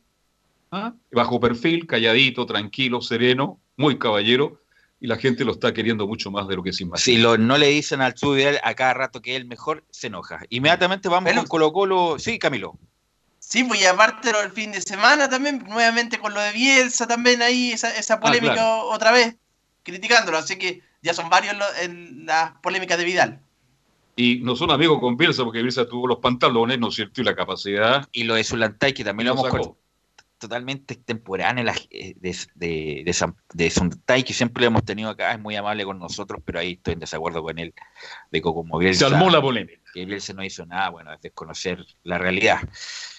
¿ah? bajo perfil, calladito, tranquilo, sereno, muy caballero, y la gente lo está queriendo mucho más de lo que se imagina. Si lo, no le dicen al Vidal a cada rato que es el mejor, se enoja. Inmediatamente vamos Pero, con Colo Colo. Sí, Camilo. Sí, pues y aparte el fin de semana también, nuevamente con lo de Bielsa también ahí, esa, esa polémica ah, claro. otra vez, criticándolo. Así que ya son varios lo, en las polémicas de Vidal. Y no son amigos con Bielsa porque Bielsa tuvo los pantalones, ¿no es cierto? Y la capacidad. Y lo de Zulantay, que también lo, lo hemos totalmente extemporánea de, de, de, de, de Suntay, que siempre lo hemos tenido acá, es muy amable con nosotros, pero ahí estoy en desacuerdo con él, de como Bielsa, Se armó la polémica. Que Bielsa no hizo nada, bueno, es desconocer la realidad.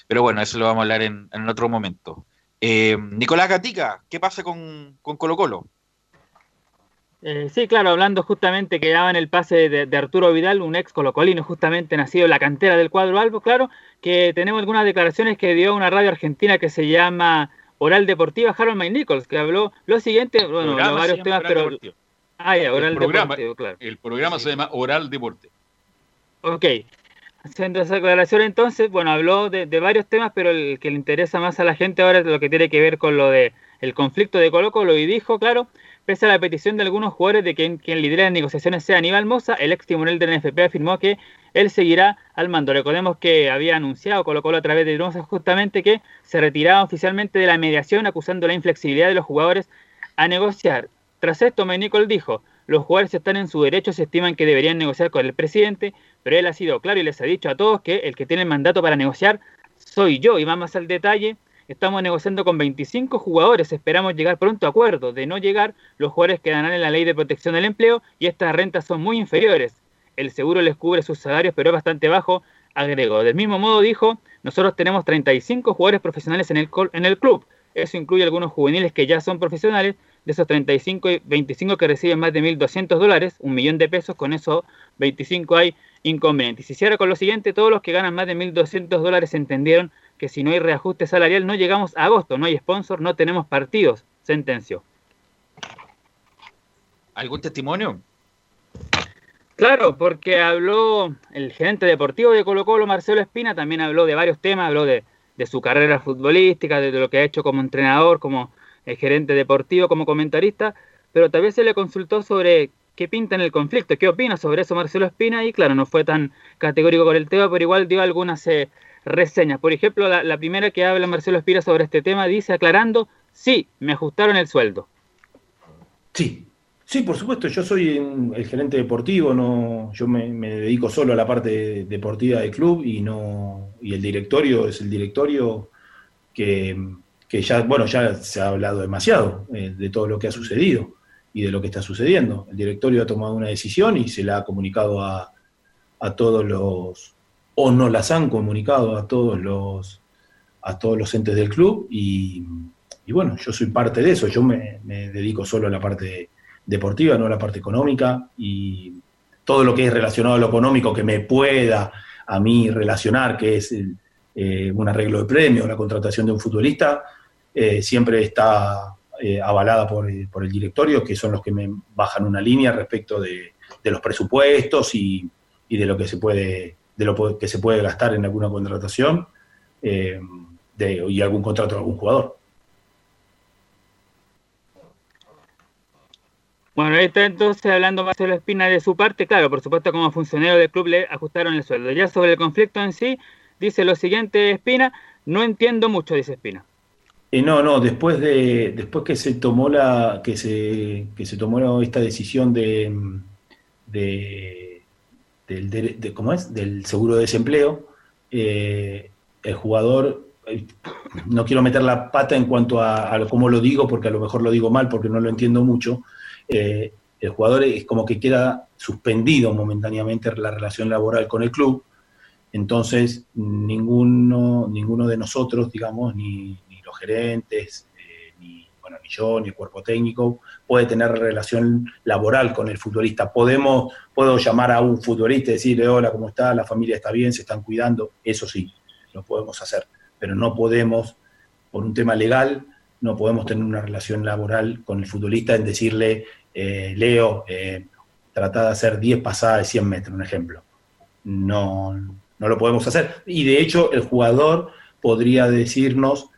Pero bueno, eso lo vamos a hablar en, en otro momento. Eh, Nicolás Gatica, ¿qué pasa con, con Colo Colo? Eh, sí, claro, hablando justamente que daban el pase de, Arturo Vidal, un ex colocolino justamente nacido en la cantera del cuadro Albo, claro, que tenemos algunas declaraciones que dio una radio argentina que se llama Oral Deportiva, Harold May Nichols, que habló lo siguiente, bueno, varios temas, pero... Ah, ya, Oral el programa, Deportivo, claro. El programa se llama Oral Deporte. Ok, haciendo esa declaración entonces, bueno, habló de, de, varios temas, pero el que le interesa más a la gente ahora es lo que tiene que ver con lo de el conflicto de Colo Colo y dijo, claro, Pese a la petición de algunos jugadores de que quien lidera las negociaciones sea Aníbal Moza, el ex timonel del NFP afirmó que él seguirá al mando. Recordemos que había anunciado Colo Colo a través de Moza justamente que se retiraba oficialmente de la mediación acusando la inflexibilidad de los jugadores a negociar. Tras esto, Nicol dijo, los jugadores están en su derecho, se estiman que deberían negociar con el presidente, pero él ha sido claro y les ha dicho a todos que el que tiene el mandato para negociar soy yo. Y vamos al detalle, Estamos negociando con 25 jugadores, esperamos llegar pronto a acuerdo. De no llegar, los jugadores quedarán en la ley de protección del empleo y estas rentas son muy inferiores. El seguro les cubre sus salarios, pero es bastante bajo, agregó. Del mismo modo dijo, nosotros tenemos 35 jugadores profesionales en el, en el club. Eso incluye algunos juveniles que ya son profesionales. De esos 35 y 25 que reciben más de 1.200 dólares, un millón de pesos, con esos 25 hay inconvenientes. Y si cierra con lo siguiente, todos los que ganan más de 1.200 dólares entendieron que si no hay reajuste salarial no llegamos a agosto, no hay sponsor, no tenemos partidos, sentenció. ¿Algún testimonio? Claro, porque habló el gerente deportivo de Colo Colo, Marcelo Espina, también habló de varios temas, habló de, su carrera futbolística, de lo que ha hecho como entrenador, como el gerente deportivo, como comentarista, pero también se le consultó sobre qué pinta en el conflicto, qué opina sobre eso Marcelo Espina, y claro, no fue tan categórico con el tema, pero igual dio algunas eh, reseñas. Por ejemplo, la, primera que habla Marcelo Espira sobre este tema dice aclarando, sí, me ajustaron el sueldo. Sí, sí, por supuesto, yo soy el gerente deportivo, no, yo me, dedico solo a la parte deportiva del club y no, y el directorio es el directorio que, ya, bueno, ya se ha hablado demasiado eh, de todo lo que ha sucedido y de lo que está sucediendo. El directorio ha tomado una decisión y se la ha comunicado a, a todos los, o no las han comunicado a todos los, a todos los entes del club y, bueno, yo soy parte de eso, yo me, dedico solo a la parte deportiva, no a la parte económica y todo lo que es relacionado a lo económico que me pueda a mí relacionar, que es eh, un arreglo de premio, la contratación de un futbolista, eh, siempre está eh, avalada por, por, el directorio, que son los que me bajan una línea respecto de, de los presupuestos y, y, de lo que se puede de lo que se puede gastar en alguna contratación eh, de, y algún contrato de algún jugador. Bueno, ahí está entonces hablando Marcelo Espina de su parte. Claro, por supuesto, como funcionario del club le ajustaron el sueldo. Ya sobre el conflicto en sí, dice lo siguiente Espina, no entiendo mucho, dice Espina. Eh, no, no, después de después que se tomó la que se que se tomó esta decisión de, de del, de, ¿cómo es? del seguro de desempleo, eh, el jugador, eh, no quiero meter la pata en cuanto a, cómo lo digo, porque a lo mejor lo digo mal, porque no lo entiendo mucho, eh, el jugador es como que queda suspendido momentáneamente la relación laboral con el club, entonces ninguno, ninguno de nosotros, digamos, ni los gerentes, bueno, yo, ni el cuerpo técnico, puede tener relación laboral con el futbolista. Podemos, puedo llamar a un futbolista y decirle, hola, ¿cómo está? La familia está bien, se están cuidando. Eso sí, lo podemos hacer. Pero no podemos, por un tema legal, no podemos tener una relación laboral con el futbolista en decirle, eh, Leo, eh, trata de hacer 10 pasadas de 100 metros, un ejemplo. No, no lo podemos hacer. Y de hecho, el jugador podría decirnos,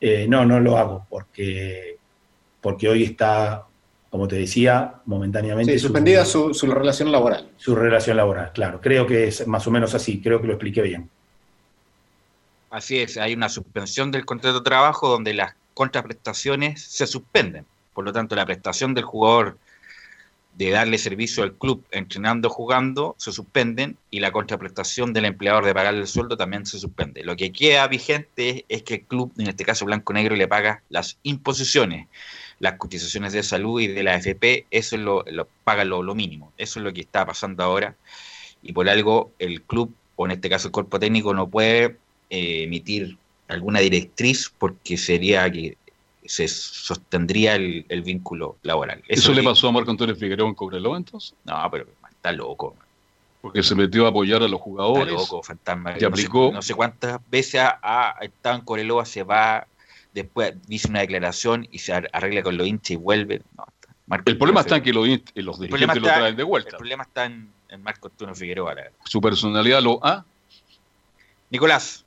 eh, no, no lo hago porque, porque hoy está, como te decía, momentáneamente... Sí, suspendida su, su, relación laboral. Su relación laboral, claro. Creo que es más o menos así, creo que lo expliqué bien. Así es, hay una suspensión del contrato de trabajo donde las contraprestaciones se suspenden. Por lo tanto, la prestación del jugador de darle servicio al club entrenando, jugando, se suspenden y la contraprestación del empleador de pagarle el sueldo también se suspende. Lo que queda vigente es que el club, en este caso Blanco Negro, le paga las imposiciones, las cotizaciones de salud y de la AFP, eso es lo, paga lo, mínimo. Eso es lo que está pasando ahora y por algo el club, o en este caso el cuerpo técnico, no puede eh, emitir alguna directriz porque sería que se sostendría el, el vínculo laboral. ¿Eso, le pasó a Marco Antonio Figueroa en Cobreloa entonces? No, pero está loco. Porque se metió a apoyar a los jugadores. Está loco, fantasma. Y aplicó. No sé, cuántas veces ha, estado en Cobreloa, se va, después dice una declaración y se arregla con los hinchas y vuelve. No, el problema está en que los, los dirigentes lo traen de vuelta. El problema está en, en Marco Antonio Figueroa. Su personalidad lo ha. Nicolás.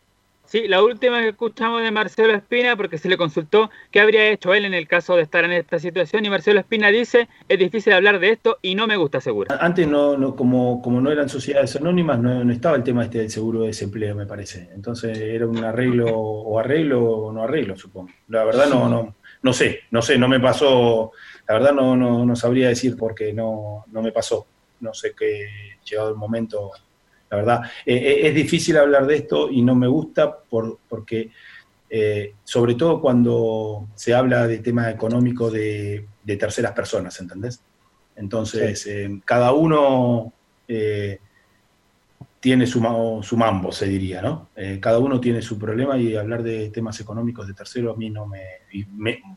Sí, la última que escuchamos de Marcelo Espina, porque se le consultó qué habría hecho él en el caso de estar en esta situación, y Marcelo Espina dice, es difícil hablar de esto y no me gusta seguro. Antes, no, no como, como no eran sociedades anónimas, no, estaba el tema este del seguro de desempleo, me parece. Entonces era un arreglo o arreglo o no arreglo, supongo. La verdad no, no, no sé, no sé, no me pasó, la verdad no, no, no sabría decir porque no, no me pasó. No sé qué, llegado el momento, la verdad. Eh, eh, es difícil hablar de esto y no me gusta por, porque, eh, sobre todo cuando se habla de tema económico de, terceras personas, ¿entendés? Entonces, cada uno tiene su, su, mambo, se diría, ¿no? cada uno tiene su problema y hablar de temas económicos de terceros a mí no me,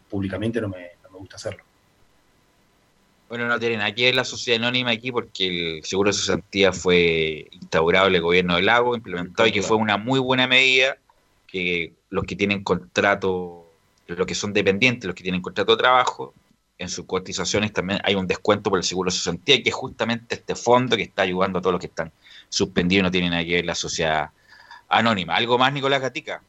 públicamente no me, no me gusta hacerlo. Bueno, no tienen aquí la sociedad anónima aquí porque el seguro de cesantía fue instaurado en el gobierno del lago, implementado y que fue una muy buena medida que los que tienen contrato, los que son dependientes, los que tienen contrato de trabajo, en sus cotizaciones también hay un descuento por el seguro de cesantía, que es justamente este fondo que está ayudando a todos los que están suspendidos y no tienen aquí la sociedad anónima. ¿Algo más, Nicolás Gatica?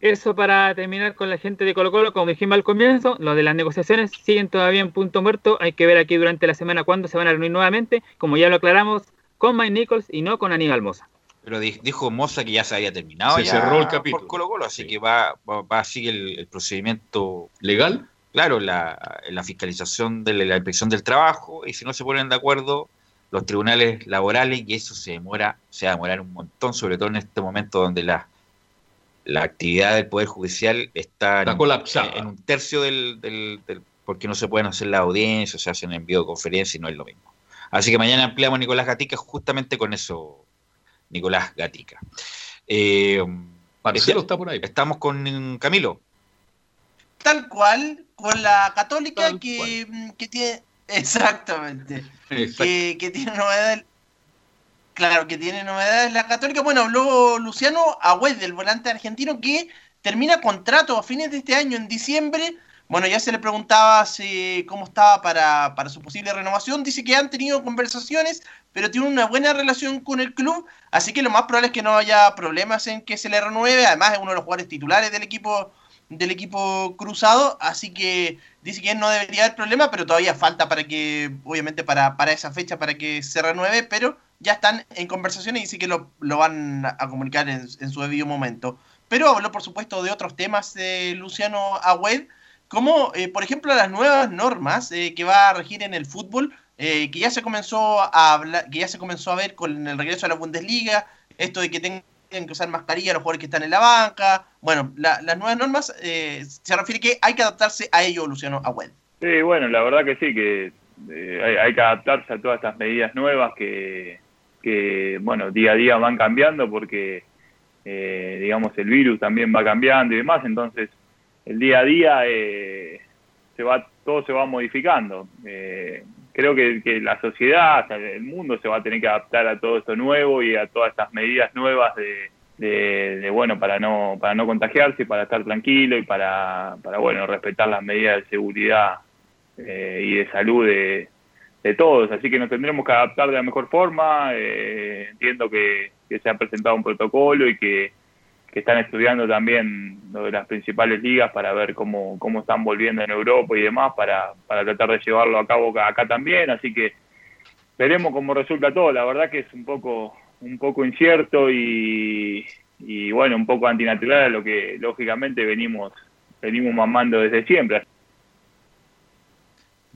Eso para terminar con la gente de Colo Colo, como dijimos al comienzo, lo de las negociaciones siguen todavía en punto muerto. Hay que ver aquí durante la semana cuándo se van a reunir nuevamente, como ya lo aclaramos, con Mike Nichols y no con Aníbal Moza. Pero dijo Moza que ya se había terminado. Se cerró el capítulo. Por Colo Colo, así que va, va, a seguir el, procedimiento legal. Claro, la, la fiscalización de la inspección del trabajo y si no se ponen de acuerdo los tribunales laborales y eso se demora, se va a demorar un montón, sobre todo en este momento donde las la actividad del Poder Judicial está, en, un tercio del, del, porque no se pueden hacer las audiencias, se hacen en videoconferencia y no es lo mismo. Así que mañana ampliamos Nicolás Gatica justamente con eso, Nicolás Gatica. Eh, Marcelo está por ahí. Estamos con Camilo. Tal cual, con la católica que, que, tiene... Exactamente. Que, que, tiene novedad Claro, que tiene novedades la Católica. Bueno, habló Luciano Agüed, del volante argentino, que termina contrato a fines de este año, en diciembre. Bueno, ya se le preguntaba cómo estaba para, para su posible renovación. Dice que han tenido conversaciones, pero tiene una buena relación con el club. Así que lo más probable es que no haya problemas en que se le renueve. Además, es uno de los jugadores titulares del equipo del equipo cruzado, así que dice que no debería haber problema, pero todavía falta para que, obviamente para, para esa fecha, para que se renueve, pero ya están en conversaciones y dice que lo, van a comunicar en, su debido momento. Pero habló, por supuesto, de otros temas de Luciano Agüed, como, eh, por ejemplo, las nuevas normas eh, que va a regir en el fútbol, eh, que ya se comenzó a hablar, que ya se comenzó a ver con el regreso a la Bundesliga, esto de que tengan que usar mascarilla los jugadores que están en la banca. Bueno, las nuevas normas se refiere que hay que adaptarse a ello, Luciano Agüed. Sí, bueno, la verdad que sí, que hay, hay, que adaptarse a todas estas medidas nuevas que, que, bueno, día a día van cambiando porque, eh, digamos, el virus también va cambiando y demás, entonces el día a día eh, se va, todo se va modificando. Eh, creo que, la sociedad, el mundo se va a tener que adaptar a todo esto nuevo y a todas estas medidas nuevas de, de, bueno, para no, para no contagiarse, para estar tranquilo y para, para bueno, respetar las medidas de seguridad y de salud de, de todos, así que nos tendremos que adaptar de la mejor forma. Eh, entiendo que, se ha presentado un protocolo y que, están estudiando también lo de las principales ligas para ver cómo, cómo están volviendo en Europa y demás, para, para tratar de llevarlo a cabo acá, también. Así que veremos cómo resulta todo. La verdad que es un poco, un poco incierto y, y bueno, un poco antinatural a lo que lógicamente venimos, venimos mamando desde siempre.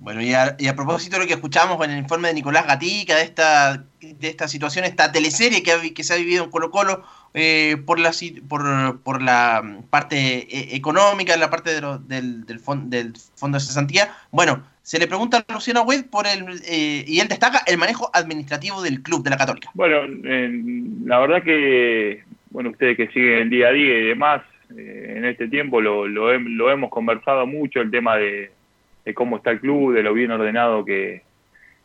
Bueno, y a, propósito de lo que escuchamos en el informe de Nicolás Gatica, de esta, de esta situación, esta teleserie que, que se ha vivido en Colo Colo eh, por, la, por, por la parte eh, económica, la parte del, del, Fondo de Cesantía, bueno, se le pregunta a Luciano Wade por el, eh, y él destaca el manejo administrativo del club de la Católica. Bueno, la verdad que, bueno, ustedes que siguen el día a día y demás, eh, en este tiempo, lo, lo, hemos conversado mucho, el tema de, cómo está el club, de lo bien ordenado que,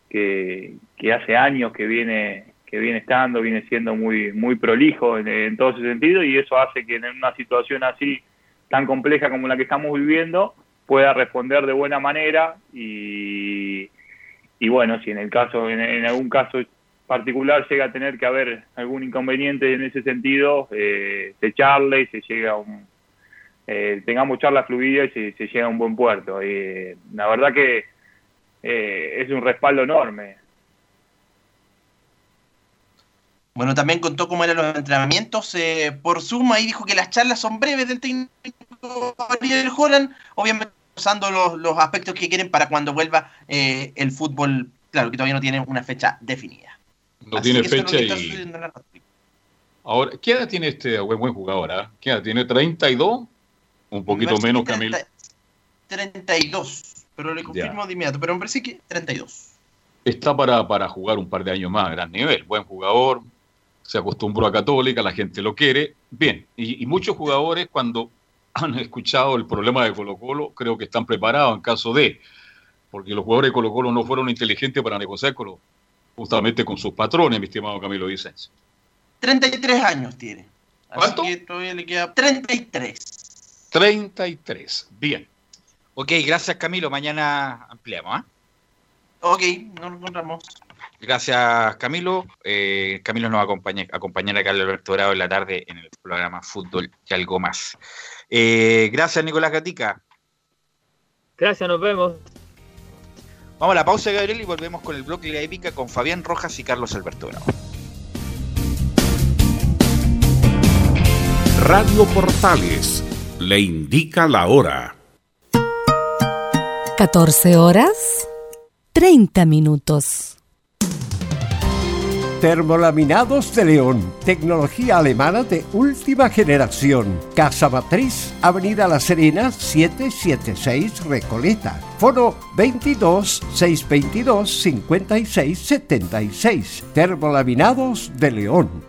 que, hace años que viene que viene estando, viene siendo muy muy prolijo en, todo ese sentido y eso hace que en una situación así tan compleja como la que estamos viviendo pueda responder de buena manera y, y bueno, si en el caso en algún caso particular llega a tener que haber algún inconveniente en ese sentido, eh, se charle y se llega a un... Eh, tengamos charla fluida y se, llega a un buen puerto. y la verdad que eh, es un respaldo enorme. Bueno, también contó cómo eran los entrenamientos eh, por Zoom. Ahí dijo que las charlas son breves del técnico Ariel Holland, obviamente usando los, los, aspectos que quieren para cuando vuelva el fútbol. Claro, que todavía no tiene una fecha definida. No tiene fecha y. Ahora, ¿qué edad tiene este buen, buen jugador? Ah? ¿Qué edad tiene? ¿32? Un poquito menos, Camilo. 32, pero le confirmo de inmediato, pero me parece que 32. Está para, para jugar un par de años más a gran nivel. Buen jugador, se acostumbró a Católica, la gente lo quiere. Bien, y, y, muchos jugadores cuando han escuchado el problema de Colo Colo, creo que están preparados en caso de, porque los jugadores de Colo Colo no fueron inteligentes para negociar con los, justamente con sus patrones, mi estimado Camilo Vicens. 33 años tiene. ¿Cuánto? Así que todavía le queda 33. 33, bien. Ok, gracias Camilo, mañana ampliamos. ¿ah? Ok, nos encontramos. Gracias Camilo. Eh, Camilo nos va a acompañar, acompañar a Carlos Alberto Bravo en la tarde en el programa Fútbol y algo más. Eh, gracias Nicolás Gatica. Gracias, nos vemos. Vamos a la pausa, Gabriel, y volvemos con el bloque de la épica con Fabián Rojas y Carlos Alberto Bravo. Radio Portales le indica la hora. 14 horas 30 minutos. Termolaminados de León, tecnología alemana de última generación. Casa Matriz, Avenida La Serena, 776 Recoleta. Foro 22 622 56 76. Termolaminados de León.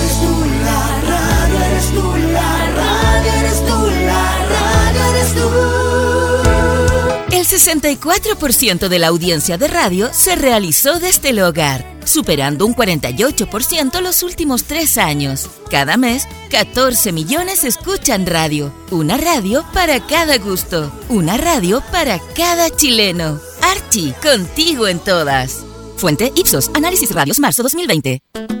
El 64% de la audiencia de radio se realizó desde el hogar, superando un 48% los últimos tres años. Cada mes, 14 millones escuchan radio. Una radio para cada gusto. Una radio para cada chileno. Archie, contigo en todas. Fuente Ipsos, Análisis Radios, marzo 2020.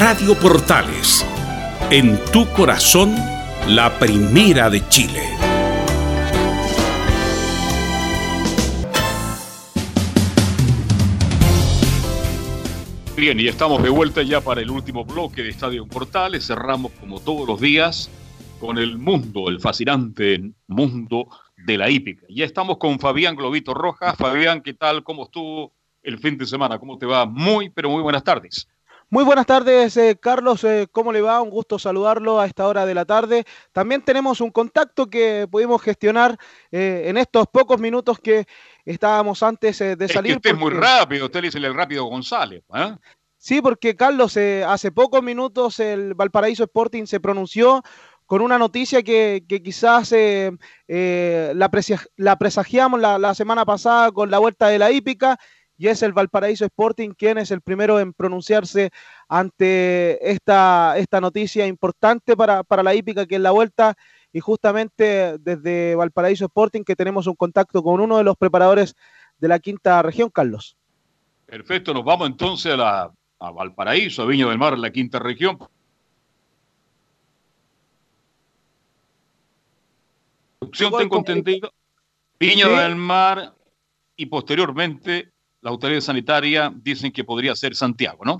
Radio Portales, en tu corazón, la primera de Chile. Bien, y estamos de vuelta ya para el último bloque de Estadio Portales. Cerramos como todos los días con el mundo, el fascinante mundo de la hípica. Ya estamos con Fabián Globito Rojas. Fabián, ¿qué tal? ¿Cómo estuvo el fin de semana? ¿Cómo te va? Muy, pero muy buenas tardes. Muy buenas tardes, eh, Carlos. Eh, ¿Cómo le va? Un gusto saludarlo a esta hora de la tarde. También tenemos un contacto que pudimos gestionar eh, en estos pocos minutos que estábamos antes de Es salir. que usted es muy rápido, usted le dice el rápido González. ¿eh? Sí, porque Carlos, eh, hace pocos minutos el Valparaíso Sporting se pronunció con una noticia que, que quizás eh, eh, la, la presagiamos la, la semana pasada con la vuelta de la hípica, y es el Valparaíso Sporting quien es el primero en pronunciarse ante esta, esta noticia importante para, para la hípica, que es la vuelta, y justamente desde Valparaíso Sporting que tenemos un contacto con uno de los preparadores de la quinta región, Carlos. Perfecto, nos vamos entonces a, la, a Valparaíso, a Viña del Mar, la quinta región. Producción, tengo entendido. Viña Sí. del Mar y posteriormente la autoridad sanitaria dicen que podría ser Santiago, ¿no?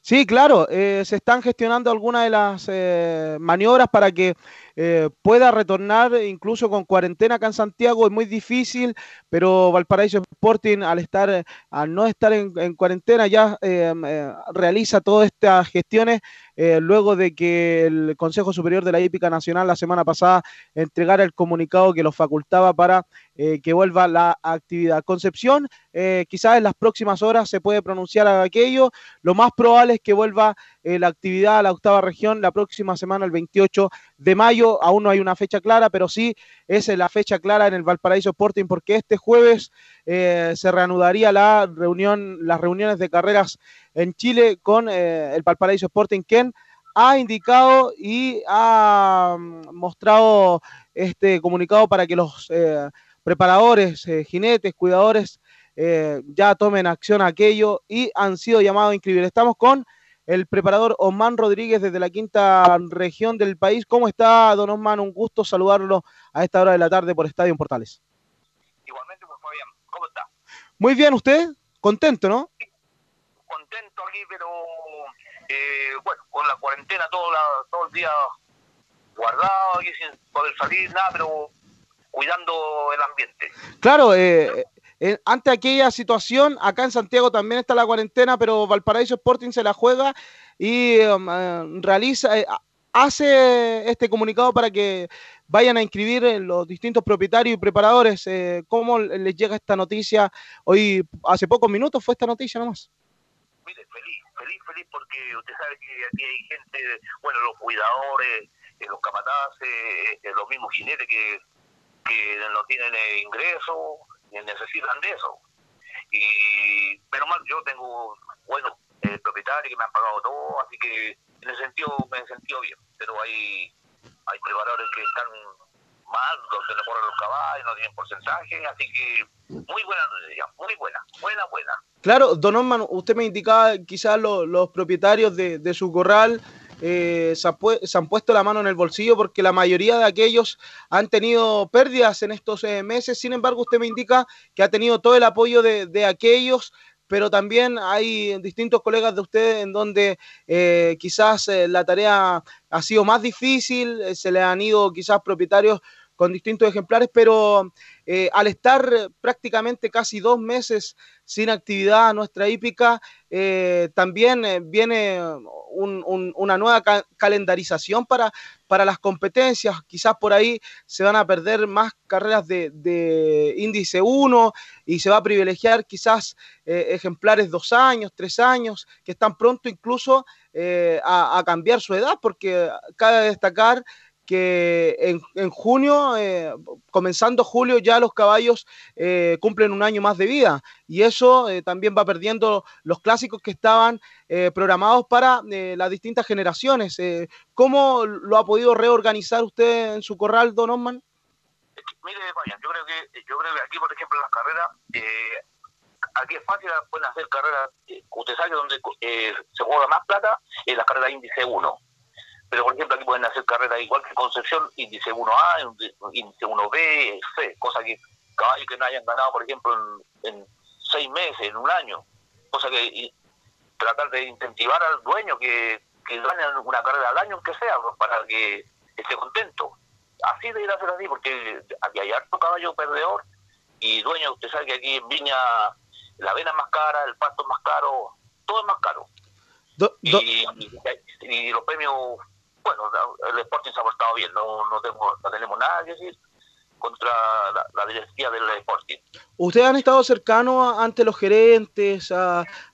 Sí, claro, eh, se están gestionando algunas de las eh, maniobras para que eh, pueda retornar incluso con cuarentena acá en Santiago. Es muy difícil, pero Valparaíso Sporting al estar, eh, al no estar en, en cuarentena ya eh, eh, realiza todas estas gestiones eh, luego de que el Consejo Superior de la Hípica Nacional la semana pasada entregara el comunicado que los facultaba para eh, que vuelva la actividad. Concepción, eh, quizás en las próximas horas se puede pronunciar aquello. Lo más probable es que vuelva la actividad a la octava región la próxima semana, el 28 de mayo. Aún no hay una fecha clara, pero sí es la fecha clara en el Valparaíso Sporting, porque este jueves se reanudaría la reunión, las reuniones de carreras en Chile con eh, el Valparaíso Sporting, quien ha indicado y ha mm, mostrado este comunicado para que los eh, preparadores, eh, jinetes, cuidadores eh, ya tomen acción a aquello y han sido llamados a inscribir. Estamos con el preparador Osman Rodríguez desde la quinta región del país. ¿Cómo está, don Osman? Un gusto saludarlo a esta hora de la tarde por Estadio en Portales. Igualmente, pues Fabián, ¿cómo está? Muy bien, ¿usted? Contento, ¿no? Aquí, pero eh, bueno, con la cuarentena todo, la, todo el día guardado aquí sin poder salir, nada, pero cuidando el ambiente. Claro, eh, eh, ante aquella situación, acá en Santiago también está la cuarentena, pero Valparaíso Sporting se la juega y um, eh, realiza, eh, hace este comunicado para que vayan a inscribir los distintos propietarios y preparadores. Eh, ¿Cómo les llega esta noticia? Hoy, hace pocos minutos fue esta noticia nomás. Feliz, porque usted sabe que aquí hay gente, bueno, los cuidadores, eh, los capataces, eh, los mismos jinetes que, que no tienen eh, ingresos, necesitan de eso. Y menos mal, yo tengo buenos eh, propietarios que me han pagado todo, así que en ese sentido me he sentido bien. Pero hay, hay preparadores que están mal, donde le corren los caballos, no tienen porcentaje, así que muy buena noticia, muy buena, buena, buena. Claro, don Osman, usted me indicaba quizás lo- los propietarios de, su corral eh, se, han pu- se han puesto la mano en el bolsillo porque la mayoría de aquellos han tenido pérdidas en estos eh, meses. Sin embargo, usted me indica que ha tenido todo el apoyo de, aquellos, pero también hay distintos colegas de usted en donde eh, quizás la tarea ha sido más difícil, se le han ido quizás propietarios con distintos ejemplares, pero eh, al estar prácticamente casi dos meses sin actividad nuestra hípica, eh, también eh, viene un- un- una nueva ca- calendarización para, para las competencias. Quizás por ahí se van a perder más carreras de, de índice 1 y se va a privilegiar quizás eh, ejemplares dos años, tres años, que están pronto incluso eh, a, a cambiar su edad, porque cabe destacar que en, en junio, eh, comenzando julio, ya los caballos eh, cumplen un año más de vida y eso eh, también va perdiendo los clásicos que estaban eh, programados para las distintas generaciones. ¿Cómo lo ha podido reorganizar usted en su corral, don Osman? Mire, Fabián, yo creo que yo creo que aquí, por ejemplo, en las carreras, aquí es fácil, pueden hacer carreras, usted sabe donde se juega más plata, en las carreras índice 1. Pero, por ejemplo, aquí pueden hacer carreras igual que Concepción, índice 1A, índice 1B, C, cosa que caballos que no hayan ganado, por ejemplo, en, en seis meses, en un año, cosa que, y- tratar de incentivar al dueño que, que gane una carrera al año, aunque sea, pues, para que esté contento. Así debería ser así, porque aquí hay harto caballo perdedor y dueño, usted sabe que aquí en Viña la avena es más cara, el pasto es más caro, todo es más caro. y, y, los premios, bueno, el Sporting se ha portado bien, no, no, tengo, no tenemos nada que decir contra la, la directiva del Sporting. ¿Ustedes han estado cercanos ante los gerentes,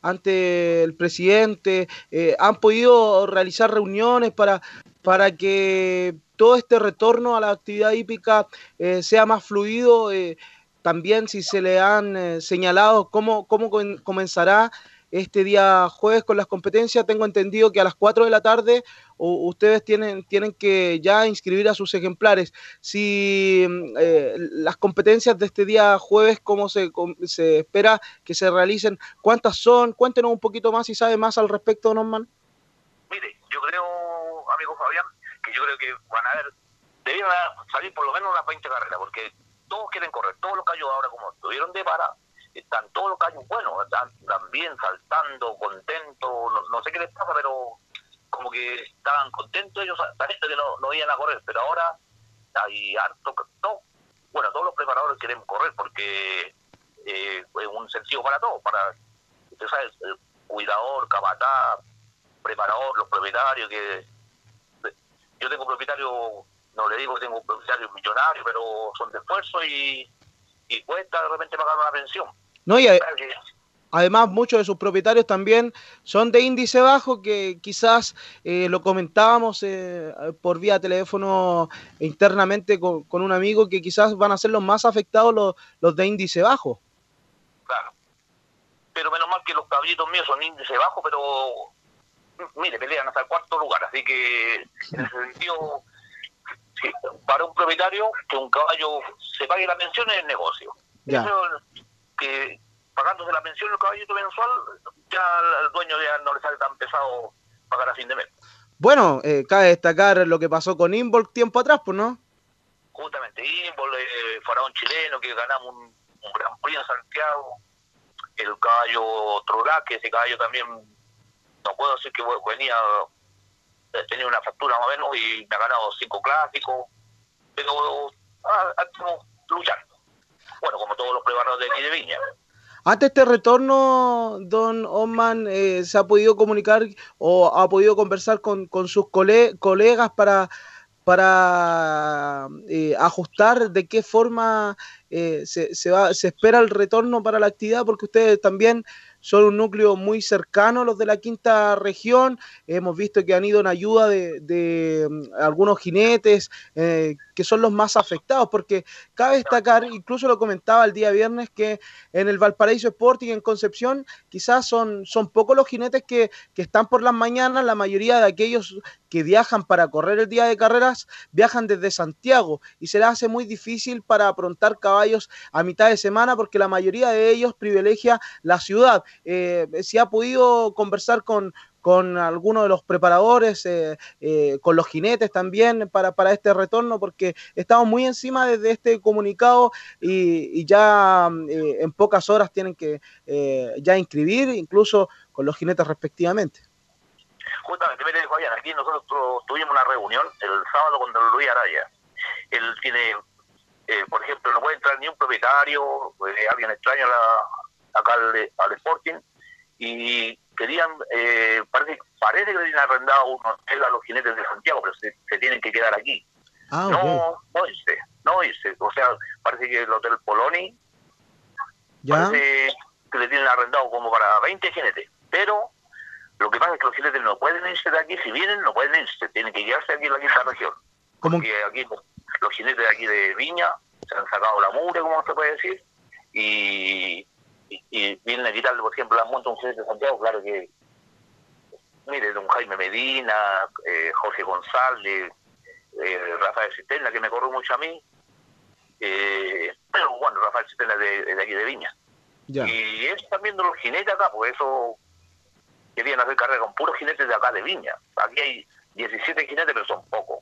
ante el presidente? Eh, ¿Han podido realizar reuniones para, para que todo este retorno a la actividad hípica eh, sea más fluido? Eh, también si se le han señalado cómo, cómo comenzará este día jueves con las competencias. Tengo entendido que a las 4 de la tarde ustedes tienen, tienen que ya inscribir a sus ejemplares. Si mm, eh, las competencias de este día jueves, ¿cómo se, se espera que se realicen? ¿Cuántas son? Cuéntenos un poquito más si sabe más al respecto, Norman. Mire, yo creo, amigo Fabián, que yo creo que van a haber, debieron salir por lo menos unas 20 carreras, porque todos quieren correr, todos los callos ahora como estuvieron de para están todos los callos buenos, están también saltando, contentos, no, sé qué les pasa, pero como que estaban contentos ellos, gente que no, no iban a correr, pero ahora hay harto, no, bueno, todos los preparadores quieren correr porque eh, es un sentido para todos, para, usted sabe, el cuidador, capataz, preparador, los propietarios, que yo tengo propietario, no le digo que tengo propietario millonario, pero son de esfuerzo y, y cuesta de repente pagar una pensión. No, y además muchos de sus propietarios también son de índice bajo, que quizás eh, lo comentábamos eh, por vía teléfono internamente con, un amigo, que quizás van a ser los más afectados los, los de índice bajo. Claro. Pero menos mal que los caballitos míos son índice bajo, pero mire, pelean hasta el cuarto lugar, así que en ese sentido, para un propietario que un caballo se pague la pensión es el negocio. Ya que pagándose la pensión el caballito mensual, ya al dueño ya no le sale tan pesado pagar a fin de mes. Bueno, eh, cabe destacar lo que pasó con Involk tiempo atrás, pues, ¿no? Justamente, Involk, eh, faraón chileno, que ganamos un, Gran Prix en Santiago, el caballo que ese caballo también, no puedo decir que venía, eh, tenía una factura más o menos y me ha ganado cinco clásicos, pero ah, estamos luchando bueno, como todos los preparados de aquí de Viña. Ante este retorno, don Osman, eh, ¿se ha podido comunicar o ha podido conversar con, con sus colegas para, para eh, ajustar de qué forma eh, se, se, va, se espera el retorno para la actividad? Porque ustedes también son un núcleo muy cercano los de la quinta región. Hemos visto que han ido en ayuda de, mm, algunos jinetes eh, que son los más afectados, porque cabe destacar, incluso lo comentaba el día viernes, que en el Valparaíso Sporting en Concepción quizás son, son pocos los jinetes que, que están por las mañanas, la mayoría de aquellos que viajan para correr el día de carreras viajan desde Santiago y se les hace muy difícil para aprontar caballos a mitad de semana porque la mayoría de ellos privilegia la ciudad. Eh, si ha podido conversar con, con algunos de los preparadores, eh, eh, con los jinetes también para, para, este retorno, porque estamos muy encima desde este comunicado y, ya en pocas horas tienen que ya inscribir, incluso con los jinetes respectivamente. Justamente, mire, Fabián, aquí nosotros tuvimos una reunión el sábado con Don Luis Araya. Él tiene, por ejemplo, no puede entrar ni un propietario, alguien extraño a la, acá al, Sporting y querían, eh, parece, parece que le han arrendado un hotel a los jinetes de Santiago, pero se, tienen que quedar aquí. Ah, no, no dice, no dice, o sea, parece que el Hotel Poloni parece que le tienen arrendado como para 20 jinetes, pero lo que pasa es que los jinetes no pueden irse de aquí, si vienen no pueden irse, tienen que quedarse aquí en la quinta región. Porque aquí los jinetes de aquí de Viña se han sacado la mure, como se puede decir, y y, vienen a quitarle, por ejemplo, la monta un de Santiago, claro que, mire, don Jaime Medina, eh, Jorge González, eh, Rafael Cisterna, que me corrió mucho a mí, eh, pero bueno, Rafael Cisterna de, de aquí de Viña. Y es también de los jinetes acá, por eso querían hacer carrera con puros jinetes de acá de Viña. Aquí hay 17 jinetes, pero son pocos.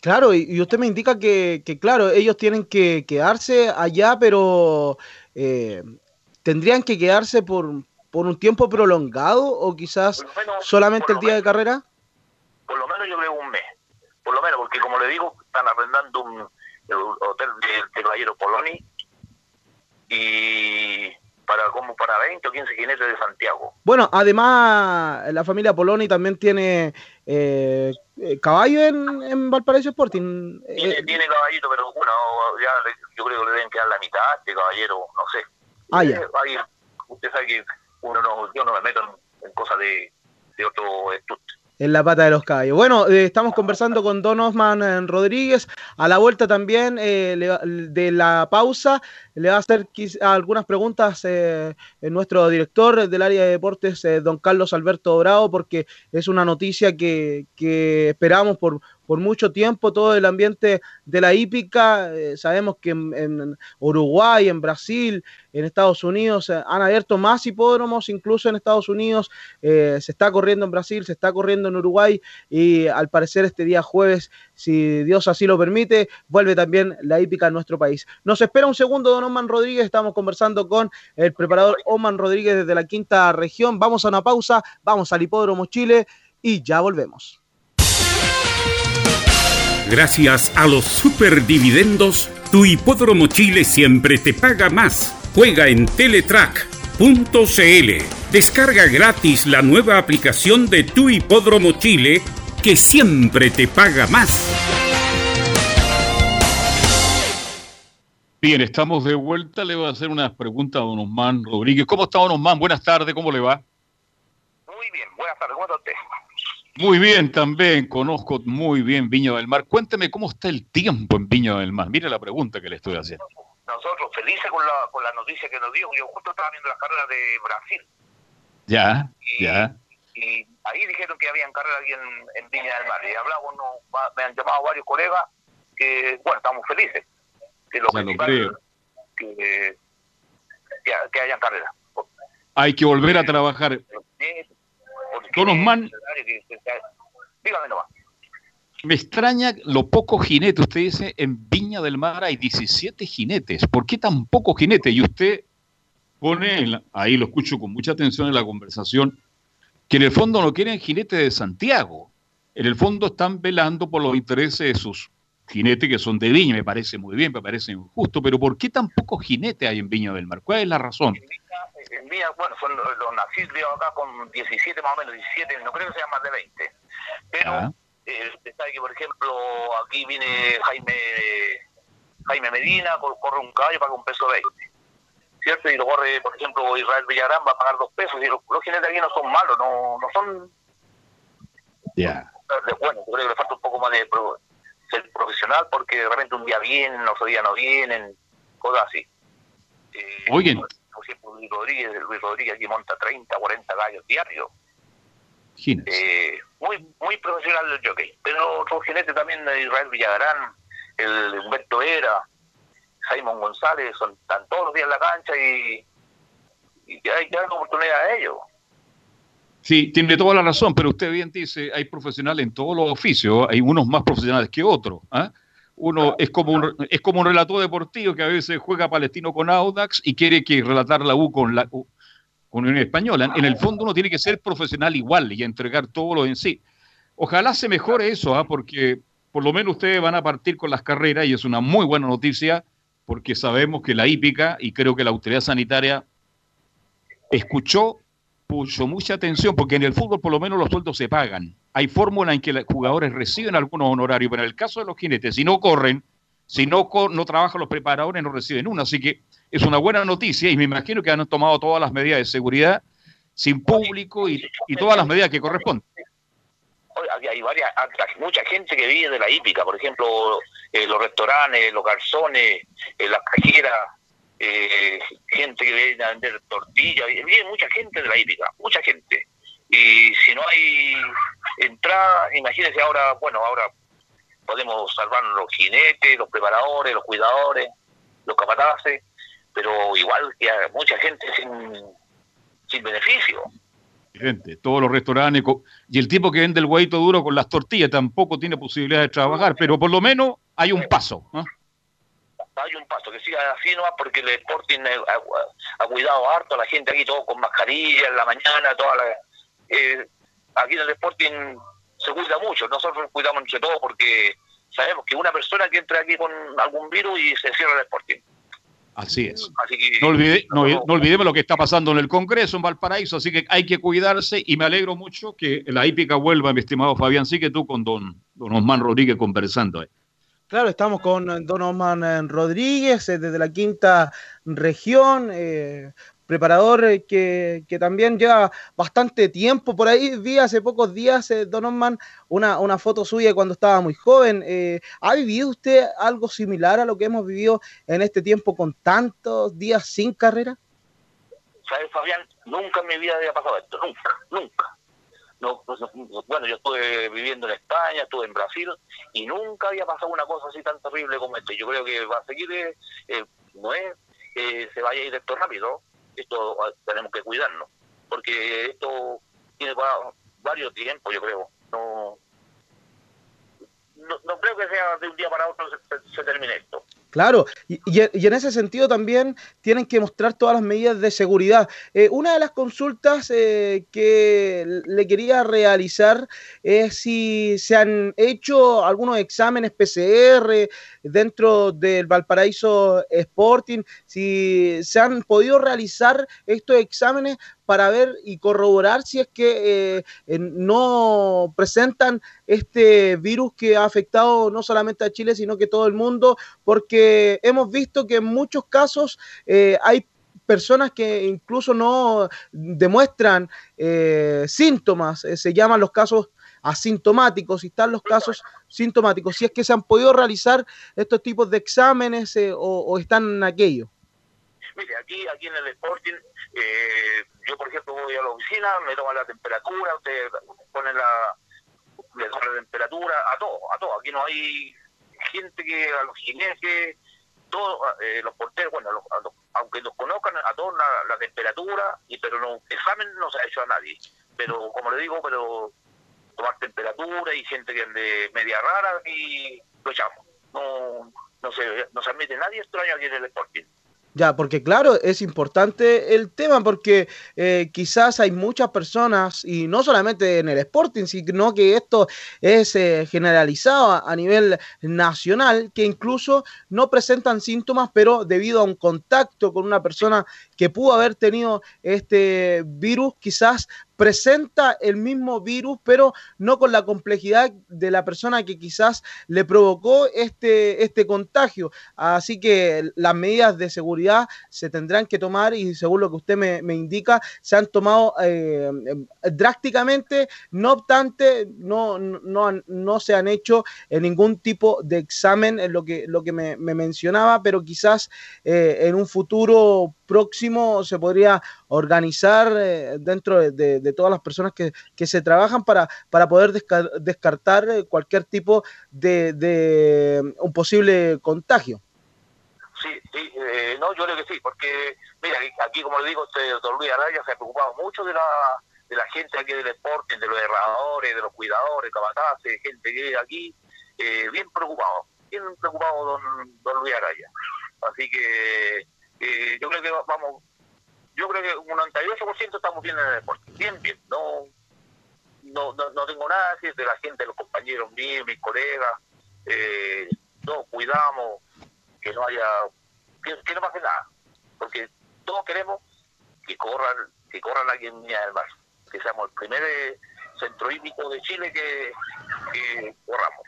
Claro, y, usted me indica que, que, claro, ellos tienen que quedarse allá, pero eh, tendrían que quedarse por, por un tiempo prolongado o quizás solamente el día de carrera? Por lo menos yo creo un mes. Por lo menos, porque como le digo, están arrendando un el hotel del Caballero Poloni y para como para 20 o 15 jinetes de Santiago. Bueno, además la familia Poloni también tiene eh, eh caballo en, en, Valparaíso Sporting. Tiene, eh, tiene, caballito, pero bueno, ya le, yo creo que le deben quedar la mitad de caballero, no sé. Ah, ya. Eh, ahí, usted sabe que uno no, yo no me meto en, en cosas de, de otro estudio en la pata de los caballos. Bueno, eh, estamos conversando con Don Osman eh, Rodríguez. A la vuelta también eh, le, de la pausa le va a hacer algunas preguntas eh, nuestro director del área de deportes, don Carlos Alberto Bravo, porque es una noticia que, que esperamos por, por mucho tiempo todo el ambiente de la hípica. Eh, sabemos que en, Uruguay, en Brasil, en Estados Unidos eh, han abierto más hipódromos, incluso en Estados Unidos. Eh, se está corriendo en Brasil, se está corriendo en Uruguay y al parecer este día jueves, si Dios así lo permite, vuelve también la hípica a nuestro país. Nos espera un segundo, don Oman Rodríguez. Estamos conversando con el preparador Oman Rodríguez desde la quinta región. Vamos a una pausa, vamos al hipódromo Chile y ya volvemos. Gracias a los superdividendos, tu hipódromo Chile siempre te paga más. Juega en Teletrack.cl. Descarga gratis la nueva aplicación de tu hipódromo Chile que siempre te paga más. Bien, estamos de vuelta. Le voy a hacer unas preguntas a don Osman Rodríguez. ¿Cómo está don Osman? Buenas tardes, ¿cómo le va? Muy bien, buenas tardes, ¿cómo está usted? Muy bien, también conozco muy bien Viña del Mar. Cuénteme cómo está el tiempo en Viña del Mar. Mire la pregunta que le estoy haciendo. Nosotros felices con la, con la noticia que nos dio. Yo justo estaba viendo la carrera de Brasil. Ya, y, ya. Y ahí dijeron que habían carreras aquí en, en, Viña del Mar. Y hablaba uno, me han llamado varios colegas que, bueno, estamos felices. Que lo, lo creo. Que, que, que hayan carreras. Hay que volver a trabajar. Don Osman, dígame nomás. Me extraña lo poco jinete. Usted dice, en Viña del Mar hay 17 jinetes. ¿Por qué tan poco jinete? Y usted pone, ahí lo escucho con mucha atención en la conversación, que en el fondo no quieren jinetes de Santiago. En el fondo están velando por los intereses de sus jinetes que son de Viña. Me parece muy bien, me parece injusto. Pero ¿por qué tan pocos jinetes hay en Viña del Mar? ¿Cuál es la razón? En Viña, bueno, son los, los nacidos acá con 17 más o menos, 17, no creo que sean más de 20. Pero Ah. eh, usted sabe que, por ejemplo, aquí viene Jaime Jaime Medina, cor- corre un caballo, paga un peso 20. ¿Cierto? Y lo corre, por ejemplo, Israel Villarán, va a pagar dos pesos. Y los, los jinetes aquí no son malos, no, no son Ya. bueno. Yo creo que le falta un poco más de pro- ser profesional porque de repente un día vienen, otro día no vienen, cosas así. Eh, Oigan. Ejemplo, Luis Rodríguez, Luis Rodríguez aquí monta 30, 40 gallos diarios. Eh, muy muy profesional el jockey. Pero otros jinetes también, de Israel Villagrán, el Humberto Vera, Simon González, son, están todos los días en la cancha y, y que hay oportunidad a ellos. Sí, tiene toda la razón, pero usted bien dice, hay profesionales en todos los oficios, hay unos más profesionales que otros. ¿ah? Uno es como, un, es como un relator deportivo que a veces juega palestino con Audax y quiere que relatar la U con la U- con Unión Española. En el fondo uno tiene que ser profesional igual y entregar todo lo en sí. Ojalá se mejore eso, ¿ah? porque por lo menos ustedes van a partir con las carreras y es una muy buena noticia porque sabemos que la hípica y creo que la autoridad sanitaria escuchó, puso mucha atención, porque en el fútbol por lo menos los sueldos se pagan. Hay fórmula en que los jugadores reciben algunos honorarios, pero en el caso de los jinetes, si no corren, si no, no trabajan los preparadores, no reciben uno. Así que es una buena noticia y me imagino que han tomado todas las medidas de seguridad sin público y, y todas las medidas que corresponden. Hay, varias, mucha gente que vive de la hípica, por ejemplo, eh, los restaurantes, los garzones, eh, las cajeras, eh, gente que viene a vender tortillas, vive mucha gente de la hípica, mucha gente. Y si no hay entrada, imagínense ahora, bueno, ahora podemos salvar los jinetes, los preparadores, los cuidadores, los capataces, pero igual que hay mucha gente sin, sin beneficio. Gente, todos los restaurantes. Y el tipo que vende el huevito duro con las tortillas tampoco tiene posibilidad de trabajar, pero por lo menos hay un paso. ¿no? Hay un paso, que siga así nomás porque el Sporting ha, cuidado harto a la gente aquí, todo con mascarilla en la mañana, toda la... Eh, aquí en el Sporting se cuida mucho, nosotros cuidamos entre todo porque sabemos que una persona que entra aquí con algún virus y se cierra el Sporting. Así es. no, no, olvidemos lo que está pasando en el Congreso en Valparaíso, así que hay que cuidarse y me alegro mucho que la hípica vuelva, mi estimado Fabián, sí que tú con don, don Osman Rodríguez conversando. Claro, estamos con Don Osman eh, Rodríguez eh, desde la quinta región, eh, preparador que, también lleva bastante tiempo por ahí. Vi hace pocos días, Don Osman, una, una foto suya cuando estaba muy joven. ¿Ha vivido usted algo similar a lo que hemos vivido en este tiempo con tantos días sin carrera? ¿Sabes, Fabián? Nunca en mi vida había pasado esto, nunca, nunca no, bueno, yo estuve viviendo en España, estuve en Brasil y nunca había pasado una cosa así tan terrible como esto. Yo creo que va a seguir, eh, eh, no es que se vaya a ir esto rápido, esto ah, tenemos que cuidarnos, porque esto tiene varios tiempos, yo creo. No, no, creo que sea de un día para otro se termine esto. Claro, y, en ese sentido también tienen que mostrar todas las medidas de seguridad. Eh, una de las consultas eh, que le quería realizar es si se han hecho algunos exámenes PCR dentro del Valparaíso Sporting, si se han podido realizar estos exámenes para ver y corroborar si es que eh, no presentan este virus que ha afectado no solamente a Chile, sino que todo el mundo, porque hemos visto que en muchos casos eh, hay personas que incluso no demuestran eh, síntomas, se llaman los casos asintomáticos, y están los casos sintomáticos, si es que se han podido realizar estos tipos de exámenes o, están en aquello. Mire, aquí, aquí en el Sporting eh, yo, por ejemplo, voy a la oficina, me toman la temperatura, ustedes ponen la temperatura, a todo, a todo. Aquí no hay gente que, a los jinetes, todos, eh, los porteros, bueno, aunque los conozcan, a todos la, temperatura, y pero no, examen no se ha hecho a nadie. Pero, como le digo, pero tomar temperatura y gente que ande media rara y lo echamos. No, no, se, no se admite nadie extraño aquí en el Sporting. Ya, porque claro, es importante el tema porque eh, quizás hay muchas personas, y no solamente en el Sporting, sino que esto es eh, generalizado a, nivel nacional, que incluso no presentan síntomas, pero debido a un contacto con una persona que pudo haber tenido este virus, quizás presenta el mismo virus, pero no con la complejidad de la persona que quizás le provocó este, este contagio. Así que las medidas de seguridad se tendrán que tomar y según lo que usted me, indica, se han tomado eh, drásticamente, no obstante, no, no, no, se han hecho ningún tipo de examen, en lo que, lo que me, mencionaba, pero quizás eh, en un futuro próximo se podría organizar eh, dentro de, todas las personas que, se trabajan para, para poder descartar eh, cualquier tipo de, un posible contagio. Sí, sí, eh, no, yo creo que sí, porque, mira, aquí como le digo, este doctor Luis Araya se ha preocupado mucho de la, de la gente aquí del deporte, de los erradores, de los cuidadores, capataces, gente que aquí, bien preocupado, bien preocupado don, don Luis Araya. Así que eh, yo creo que vamos, yo creo que un 98% estamos bien en el deporte, bien, bien, no, no, no, tengo nada decir de la gente, los compañeros míos, mis colegas, eh, todos cuidamos que no haya, que, no pase nada, porque todos queremos que corran, que corran en Viña del Mar, que seamos el primer eh, centro hídrico de Chile que, corramos.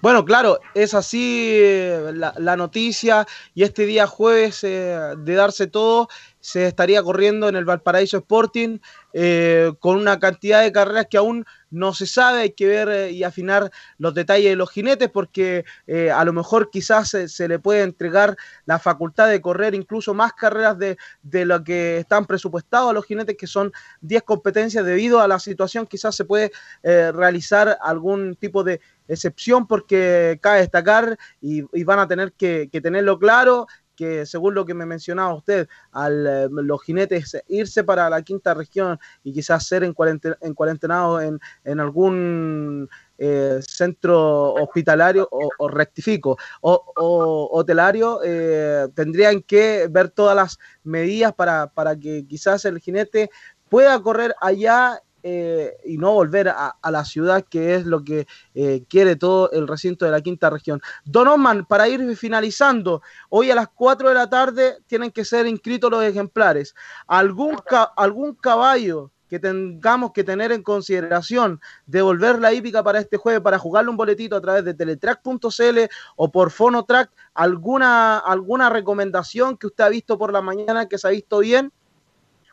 Bueno, claro, es así eh, la, noticia y este día jueves eh, de darse todo se estaría corriendo en el Valparaíso Sporting eh, con una cantidad de carreras que aún no se sabe, hay que ver eh, y afinar los detalles de los jinetes porque eh, a lo mejor quizás se, le puede entregar la facultad de correr incluso más carreras de, de, lo que están presupuestados a los jinetes, que son 10 competencias debido a la situación, quizás se puede realizar algún tipo de excepción porque cabe destacar y, van a tener que tenerlo claro que según lo que me mencionaba usted, al eh, los jinetes irse para la quinta región y quizás ser en, cuarenten en cuarentenados en, en algún eh, centro hospitalario o, o rectifico, o, o hotelario, eh, tendrían que ver todas las medidas para, para que quizás el jinete pueda correr allá eh, y no volver a, la ciudad, que es lo que eh, quiere todo el recinto de la quinta región. Don Osman, para ir finalizando, hoy a las 4 de la tarde tienen que ser inscritos los ejemplares. ¿Algún, algún caballo que tengamos que tener en consideración devolver la hípica para este jueves para jugarle un boletito a través de teletrack.cl o por Fonotrack, alguna alguna recomendación que usted ha visto por la mañana que se ha visto bien?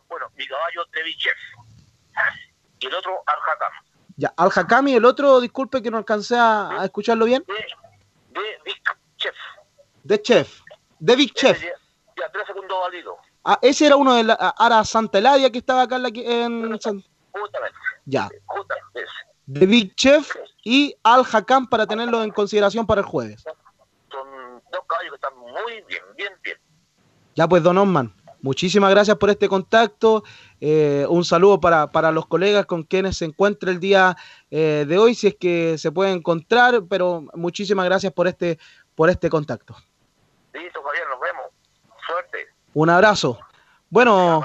Bueno, mi caballo de Chef y el otro Al Hakam. Ya, Al Hakam y el otro, disculpe que no alcancé a, a escucharlo bien. De, de Big Chef. De Chef. De Big Chef. Ya, ya, tres segundos válidos. Ah, ese era uno de la Ara Santa Eladia que estaba acá en, la, en San... Justamente. Ya. Justamente. De Big Chef y Al Hakam para tenerlo en consideración para el jueves. Son dos caballos que están muy bien, bien, bien. Ya pues, Don Osman, muchísimas gracias por este contacto. Eh, un saludo para, para, los colegas con quienes se encuentra el día eh, de hoy, si es que se puede encontrar, pero muchísimas gracias por este, por este contacto. Listo, Javier, nos vemos. Suerte. Un abrazo. Bueno,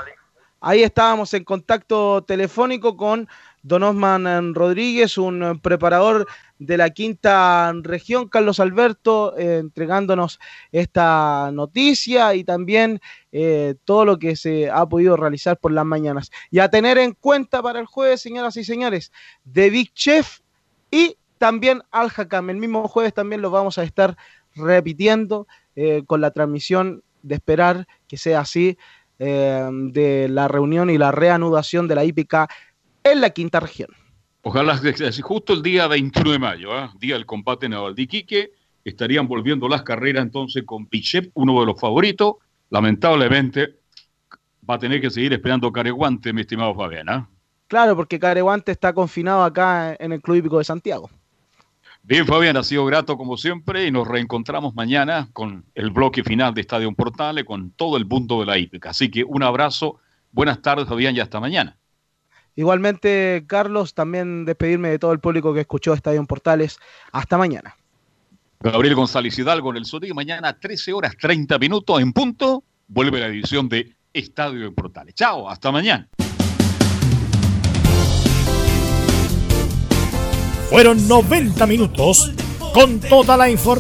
ahí estábamos en contacto telefónico con Don Osman Rodríguez, un preparador de la quinta región, Carlos Alberto, eh, entregándonos esta noticia y también eh, todo lo que se ha podido realizar por las mañanas. Y a tener en cuenta para el jueves, señoras y señores, de Big Chef y también Al Hakam. El mismo jueves también lo vamos a estar repitiendo eh, con la transmisión de esperar que sea así eh, de la reunión y la reanudación de la hípica en la quinta región. Ojalá justo el día 21 de mayo, ¿eh? día del combate naval de Iquique, estarían volviendo las carreras entonces con Pichep, uno de los favoritos. Lamentablemente va a tener que seguir esperando Careguante, mi estimado Fabián. ¿eh? Claro, porque Careguante está confinado acá en el Club Hípico de Santiago. Bien, Fabián, ha sido grato como siempre y nos reencontramos mañana con el bloque final de Estadio Portales, con todo el mundo de la hípica. Así que un abrazo, buenas tardes, Fabián, y hasta mañana. Igualmente, Carlos, también despedirme de todo el público que escuchó Estadio Portales. Hasta mañana. Gabriel González Hidalgo en el Sonido. Mañana, 13 horas 30 minutos en punto, vuelve la edición de Estadio en Portales. Chao, hasta mañana. Fueron 90 minutos con toda la información.